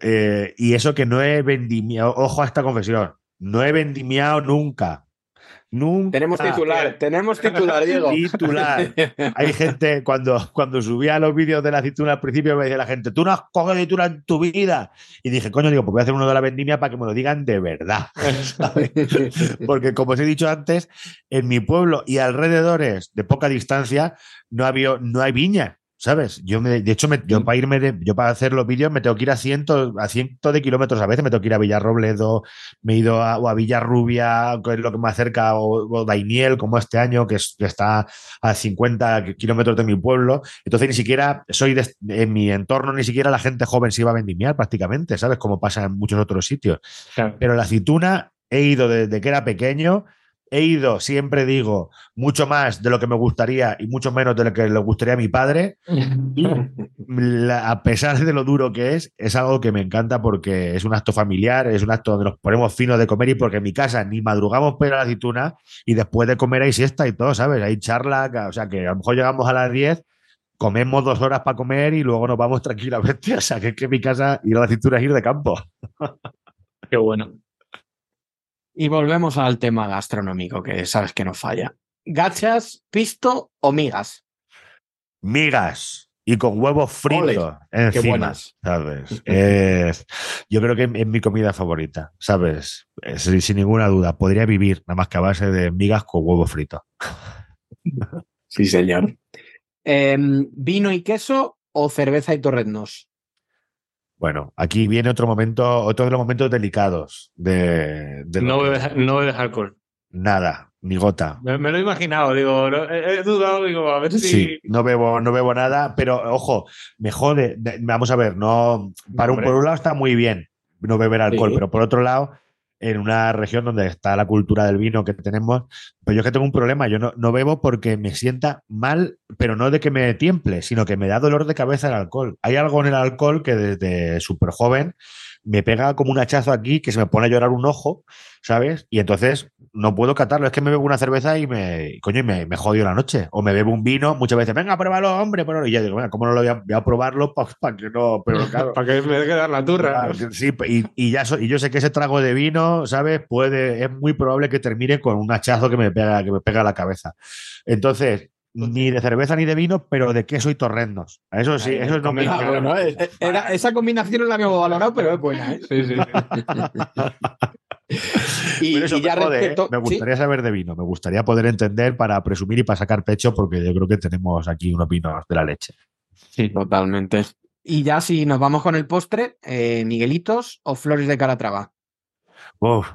Eh, y eso que no he vendimiado, ojo a esta confesión, no he vendimiado nunca. Nunca. Tenemos titular, tenemos titular, Diego. Titular. Hay gente, cuando, cuando subía los vídeos de la aceituna al principio, me decía la gente, tú no has cogido aceituna en tu vida. Y dije, coño, digo, pues voy a hacer uno de la vendimia para que me lo digan de verdad. ¿sabes? Porque, como os he dicho antes, en mi pueblo y alrededores de poca distancia no, había, no hay viña. ¿Sabes? Yo me, de hecho, me- yo para irme de, yo para hacer los vídeos me tengo que ir a cientos, a cientos de kilómetros a veces, me tengo que ir a Villarrobledo, me he ido a, o a Villarrubia, que es lo que me acerca, o, o Daimiel, como este año, que, es- que está a 50 kilómetros de mi pueblo. Entonces, ni siquiera soy de, en mi entorno, ni siquiera la gente joven se iba a vendimiar prácticamente, ¿sabes? Como pasa en muchos otros sitios. Claro. Pero la aceituna he ido desde que era pequeño. He ido, siempre digo, mucho más de lo que me gustaría y mucho menos de lo que le gustaría a mi padre. A pesar de lo duro que es, es algo que me encanta porque es un acto familiar, es un acto donde nos ponemos finos de comer y porque en mi casa ni madrugamos para la aceituna y después de comer hay siesta y todo, ¿sabes? Hay charla, o sea que a lo mejor llegamos a las 10, comemos dos horas para comer y luego nos vamos tranquilamente. O sea que es que en mi casa ir a la aceituna es ir de campo. Qué bueno. Y volvemos al tema gastronómico, que sabes que no falla. ¿Gachas, pisto o migas? migas y con huevos fritos encima, buenas. ¿sabes? Es- yo creo que es mi comida favorita, ¿sabes? Es- sin, ninguna duda, podría vivir nada más que a base de migas con huevos fritos. Sí, señor. Em, ¿Vino y queso o cerveza y torreznos? Bueno, aquí viene otro momento, otro de los momentos delicados de, de No bebes, no bebes alcohol. nada, ni gota. Me, me lo he imaginado, digo, no, he, dudado, digo, a ver si. Sí, no bebo, no bebo nada, pero ojo, me jode. de- Vamos a ver, no. Para un, por un lado está muy bien no beber alcohol, Sí. pero por otro lado, en una región donde está la cultura del vino que tenemos, pues yo es que tengo un problema. Yo no, no bebo porque me sienta mal, pero no de que me tiemple, sino que me da dolor de cabeza el alcohol. Hay algo en el alcohol que desde súper joven me pega como un hachazo aquí que se me pone a llorar un ojo, ¿sabes? Y entonces no puedo catarlo. Es que me bebo una cerveza y me, coño, y me, me jodió la noche. O me bebo un vino, muchas veces, venga, pruébalo, hombre. pruébalo". Y yo digo, venga, ¿cómo no lo voy a, voy a probarlo? Para que no, pero claro. Para que me deje dar la turra. Claro, sí, y, y ya so- y yo sé que ese trago de vino, ¿sabes? Puede, es muy probable que termine con un hachazo que me pega, que me pega a la cabeza. Entonces, ni de cerveza ni de vino, pero de queso y torrendos. Eso sí, eso no me Ah, bueno, eh, eh, era- esa combinación no la habíamos valorado, pero es buena. ¿eh? Sí, sí, sí. Y, Pero eso y ya me, jode, ¿eh? respecto. me sí, gustaría saber de vino, me gustaría poder entender para presumir y para sacar pecho, porque yo creo que tenemos aquí unos vinos de la leche. Sí, totalmente. Y ya si nos vamos con el postre, eh, Miguelitos o Flores de Calatrava. Uf,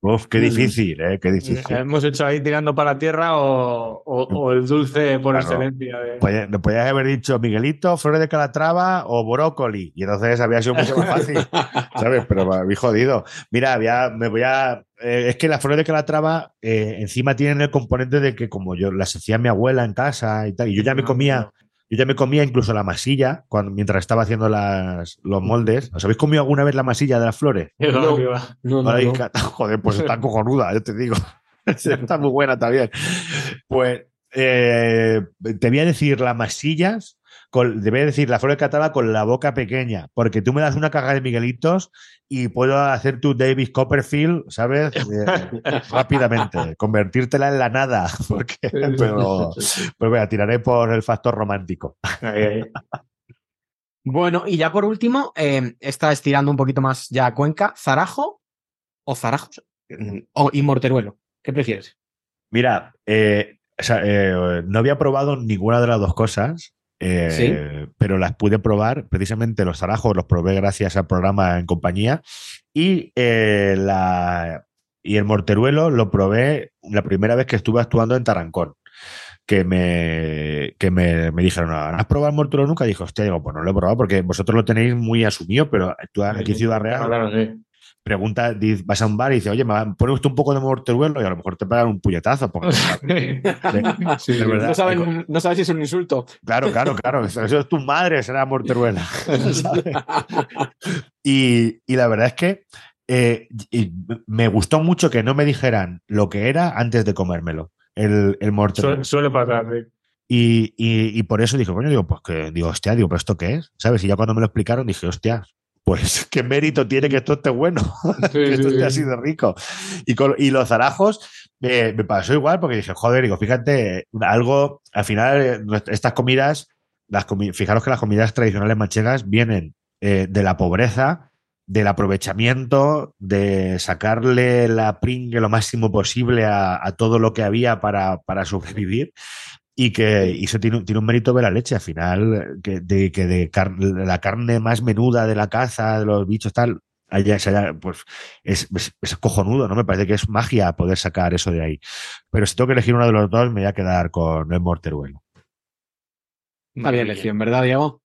uf, qué difícil, ¿eh? Qué difícil. Hemos hecho ahí tirando para la tierra o, o- o el dulce por Claro. excelencia. de- Podía- nos podías haber dicho Miguelito, flores de calatrava o brócoli. Y entonces había sido mucho más fácil. ¿Sabes? Pero me habéis jodido. Mira, había- me voy a. eh, es que las flores de calatrava eh, encima tienen el componente de que, como yo las hacía mi abuela en casa y tal, y yo ya me comía, yo ya me comía incluso la masilla cuando, mientras estaba haciendo las, los moldes. ¿Os habéis comido alguna vez la masilla de las flores? No. No, no, Joder, pues está cojonuda, yo te digo. está muy buena también. Pues eh, te voy a decir las masillas, con, a decir la flor de catala con la boca pequeña, porque tú me das una caja de Miguelitos y puedo hacer tu David Copperfield, ¿sabes? Eh, rápidamente, convertírtela en la nada, porque, pero, pero vea, tiraré por el factor romántico. Bueno, y ya por último, eh, está estirando un poquito más ya a Cuenca, ¿Zarajo o Zarajos? O, y Morteruelo. ¿Qué prefieres? Mira, eh, o sea, eh, no había probado ninguna de las dos cosas, eh, pero las pude probar. Precisamente los zarajos los probé gracias al programa en compañía. Y, eh, la, y el morteruelo lo probé la primera vez que estuve actuando en Tarancón. Que me, que me, me dijeron, ¿has probado el morteruelo nunca? Y dije, hostia, digo, pues no lo he probado porque vosotros lo tenéis muy asumido, pero tú aquí en Ciudad Real Claro, sí. Pregunta, dice- vas a un bar y dices, oye, ¿me pone usted un poco de morteruelo? Y a lo mejor te pegan un puñetazo. Porque, de- de verdad, No saben, no saben si es un insulto. Claro, claro, claro. Eso eso es tu madre, será morteruela. ¿sabes? y, y la verdad es que eh, y me gustó mucho que no me dijeran lo que era antes de comérmelo. El, el morteruelo. Suele, suele pasar. sí. Y, y- y por eso dije, coño, digo, pues que, digo, hostia, digo, ¿pero esto qué es? ¿Sabes? Y ya cuando me lo explicaron dije, hostia, pues qué mérito tiene que esto esté bueno, que esto esté así de rico. Y, con- y los zarajos eh, me pasó igual porque dije, joder, digo, fíjate, algo, al final, eh, estas comidas, las comi- fijaros que las comidas tradicionales manchegas vienen eh, de la pobreza, del aprovechamiento, de sacarle la pringue lo máximo posible a, a todo lo que había para, para sobrevivir y que y eso tiene, un- tiene un mérito de la leche al final, que de, que de car- la carne más menuda de la caza, de los bichos tal, allá, haya- pues es, es, es cojonudo, ¿no? Me parece que es magia poder sacar eso de ahí. Pero si tengo que elegir uno de los dos, me voy a quedar con el morteruelo. Bien elección, ¿verdad, Diego?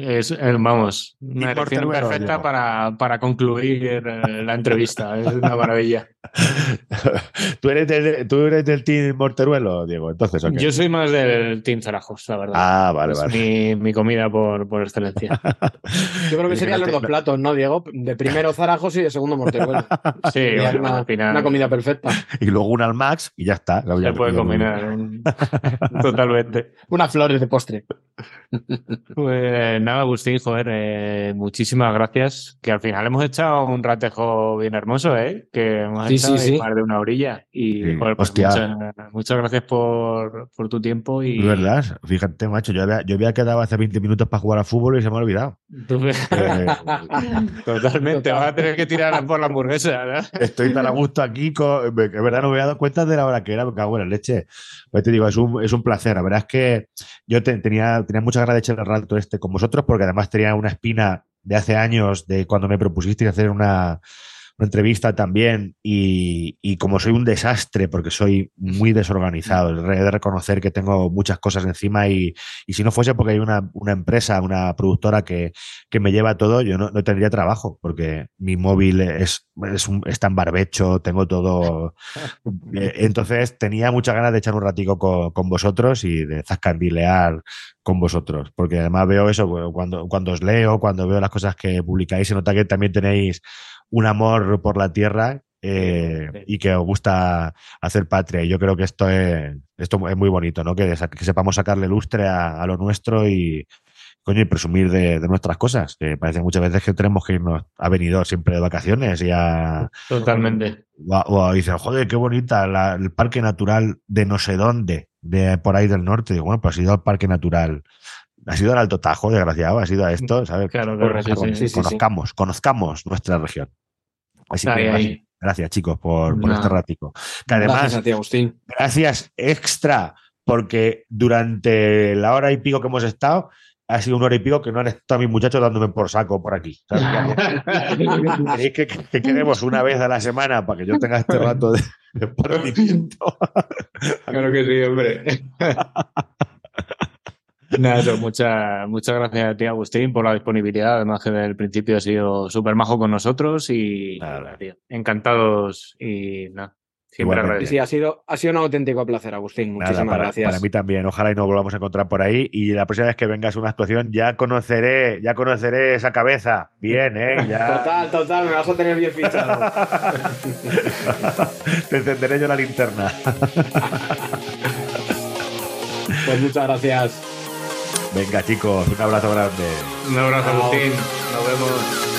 Es, eh, vamos, una elección perfecta para, para concluir eh, la entrevista. Es una maravilla. ¿Tú, eres del, ¿Tú eres del team morteruelo, Diego? Entonces, ¿o qué? Yo soy más del Team Zarajos, la verdad. Ah, vale, es vale. mi, mi comida por, por excelencia. Yo creo que serían los dos platos, ¿no, Diego? De primero zarajos y de segundo morteruelo. Sí, bueno, una, al final una comida perfecta. Y luego un Almax y ya está. Se ya- puede combinar. un- Totalmente. Unas flores de postre. Pues nada, Agustín, joder, eh, muchísimas gracias. Que al final hemos echado un ratejo bien hermoso, ¿eh? Que hemos Sí, echado sí, más de una orilla. Y Sí, joder, pues hostia. muchas, muchas gracias por, por tu tiempo. Y Es verdad, fíjate, macho, yo había, yo había quedado hace 20 minutos para jugar a fútbol y se me ha olvidado. Eh, Totalmente, Total. vas a tener que tirar por la hamburguesa, ¿verdad? Estoy tan a gusto aquí, con, es verdad, no me había dado cuenta de la hora que era, me cago en la leche. Pues te digo, es un, es un placer. La verdad es que yo te- tenía, tenía muchas ganas de echar el rato este con porque además tenía una espina de hace años de cuando me propusisteis hacer una, una entrevista también. Y, y como soy un desastre, porque soy muy desorganizado, he de reconocer que tengo muchas cosas encima y, y si no fuese porque hay una, una empresa, una productora que, que me lleva todo, yo no, no tendría trabajo, porque mi móvil es, es un- está en barbecho, tengo todo. Eh, Entonces tenía muchas ganas de echar un ratico con, con vosotros y de zascandilear con vosotros, porque además veo eso cuando, cuando os leo, cuando veo las cosas que publicáis, se nota que también tenéis un amor por la tierra. eh, Sí. y que os gusta hacer patria. Y yo creo que esto es, esto es muy bonito, ¿no? Que, sepamos sacarle lustre a, a lo nuestro y, coño, y presumir de, de nuestras cosas. Que parece muchas veces que tenemos que irnos a venido siempre de vacaciones y a, Totalmente. o, a- o a- dicen, joder, qué bonita la- el parque natural de no sé dónde, de por ahí del norte. Digo, bueno, pues has ido al parque natural. Has ido al Alto Tajo, desgraciado, has ido a esto, ¿sabes? Claro, claro, sí, sí. conozcamos, conozcamos nuestra región. Así Ahí, que ahí. gracias, chicos, por, por este ratico. Que además, Gracias a ti, Agustín. gracias extra, porque durante la hora y pico que hemos estado, ha sido una hora y pico que no han estado mis muchachos dándome por saco por aquí. ¿sabes? Tenéis que, que queremos una vez a la semana para que yo tenga este rato de, de. Claro que sí, hombre. Nada, eso, muchas, muchas gracias a ti, Agustín, por la disponibilidad. Además, que desde el principio has sido súper majo con nosotros y Nada. tío, encantados y nada, siempre agradecidos. Sí, ha sido, ha sido un auténtico placer, Agustín. Nada, Muchísimas para, gracias. para mí también. Ojalá y nos volvamos a encontrar por ahí. Y la próxima vez que vengas a una actuación ya conoceré, ya conoceré esa cabeza. Bien, ¿eh? Ya Total, total, me vas a tener bien fichado. te encenderé yo la linterna. Pues muchas gracias. Venga, chicos, un abrazo grande. Un abrazo. Agustín. Nos vemos.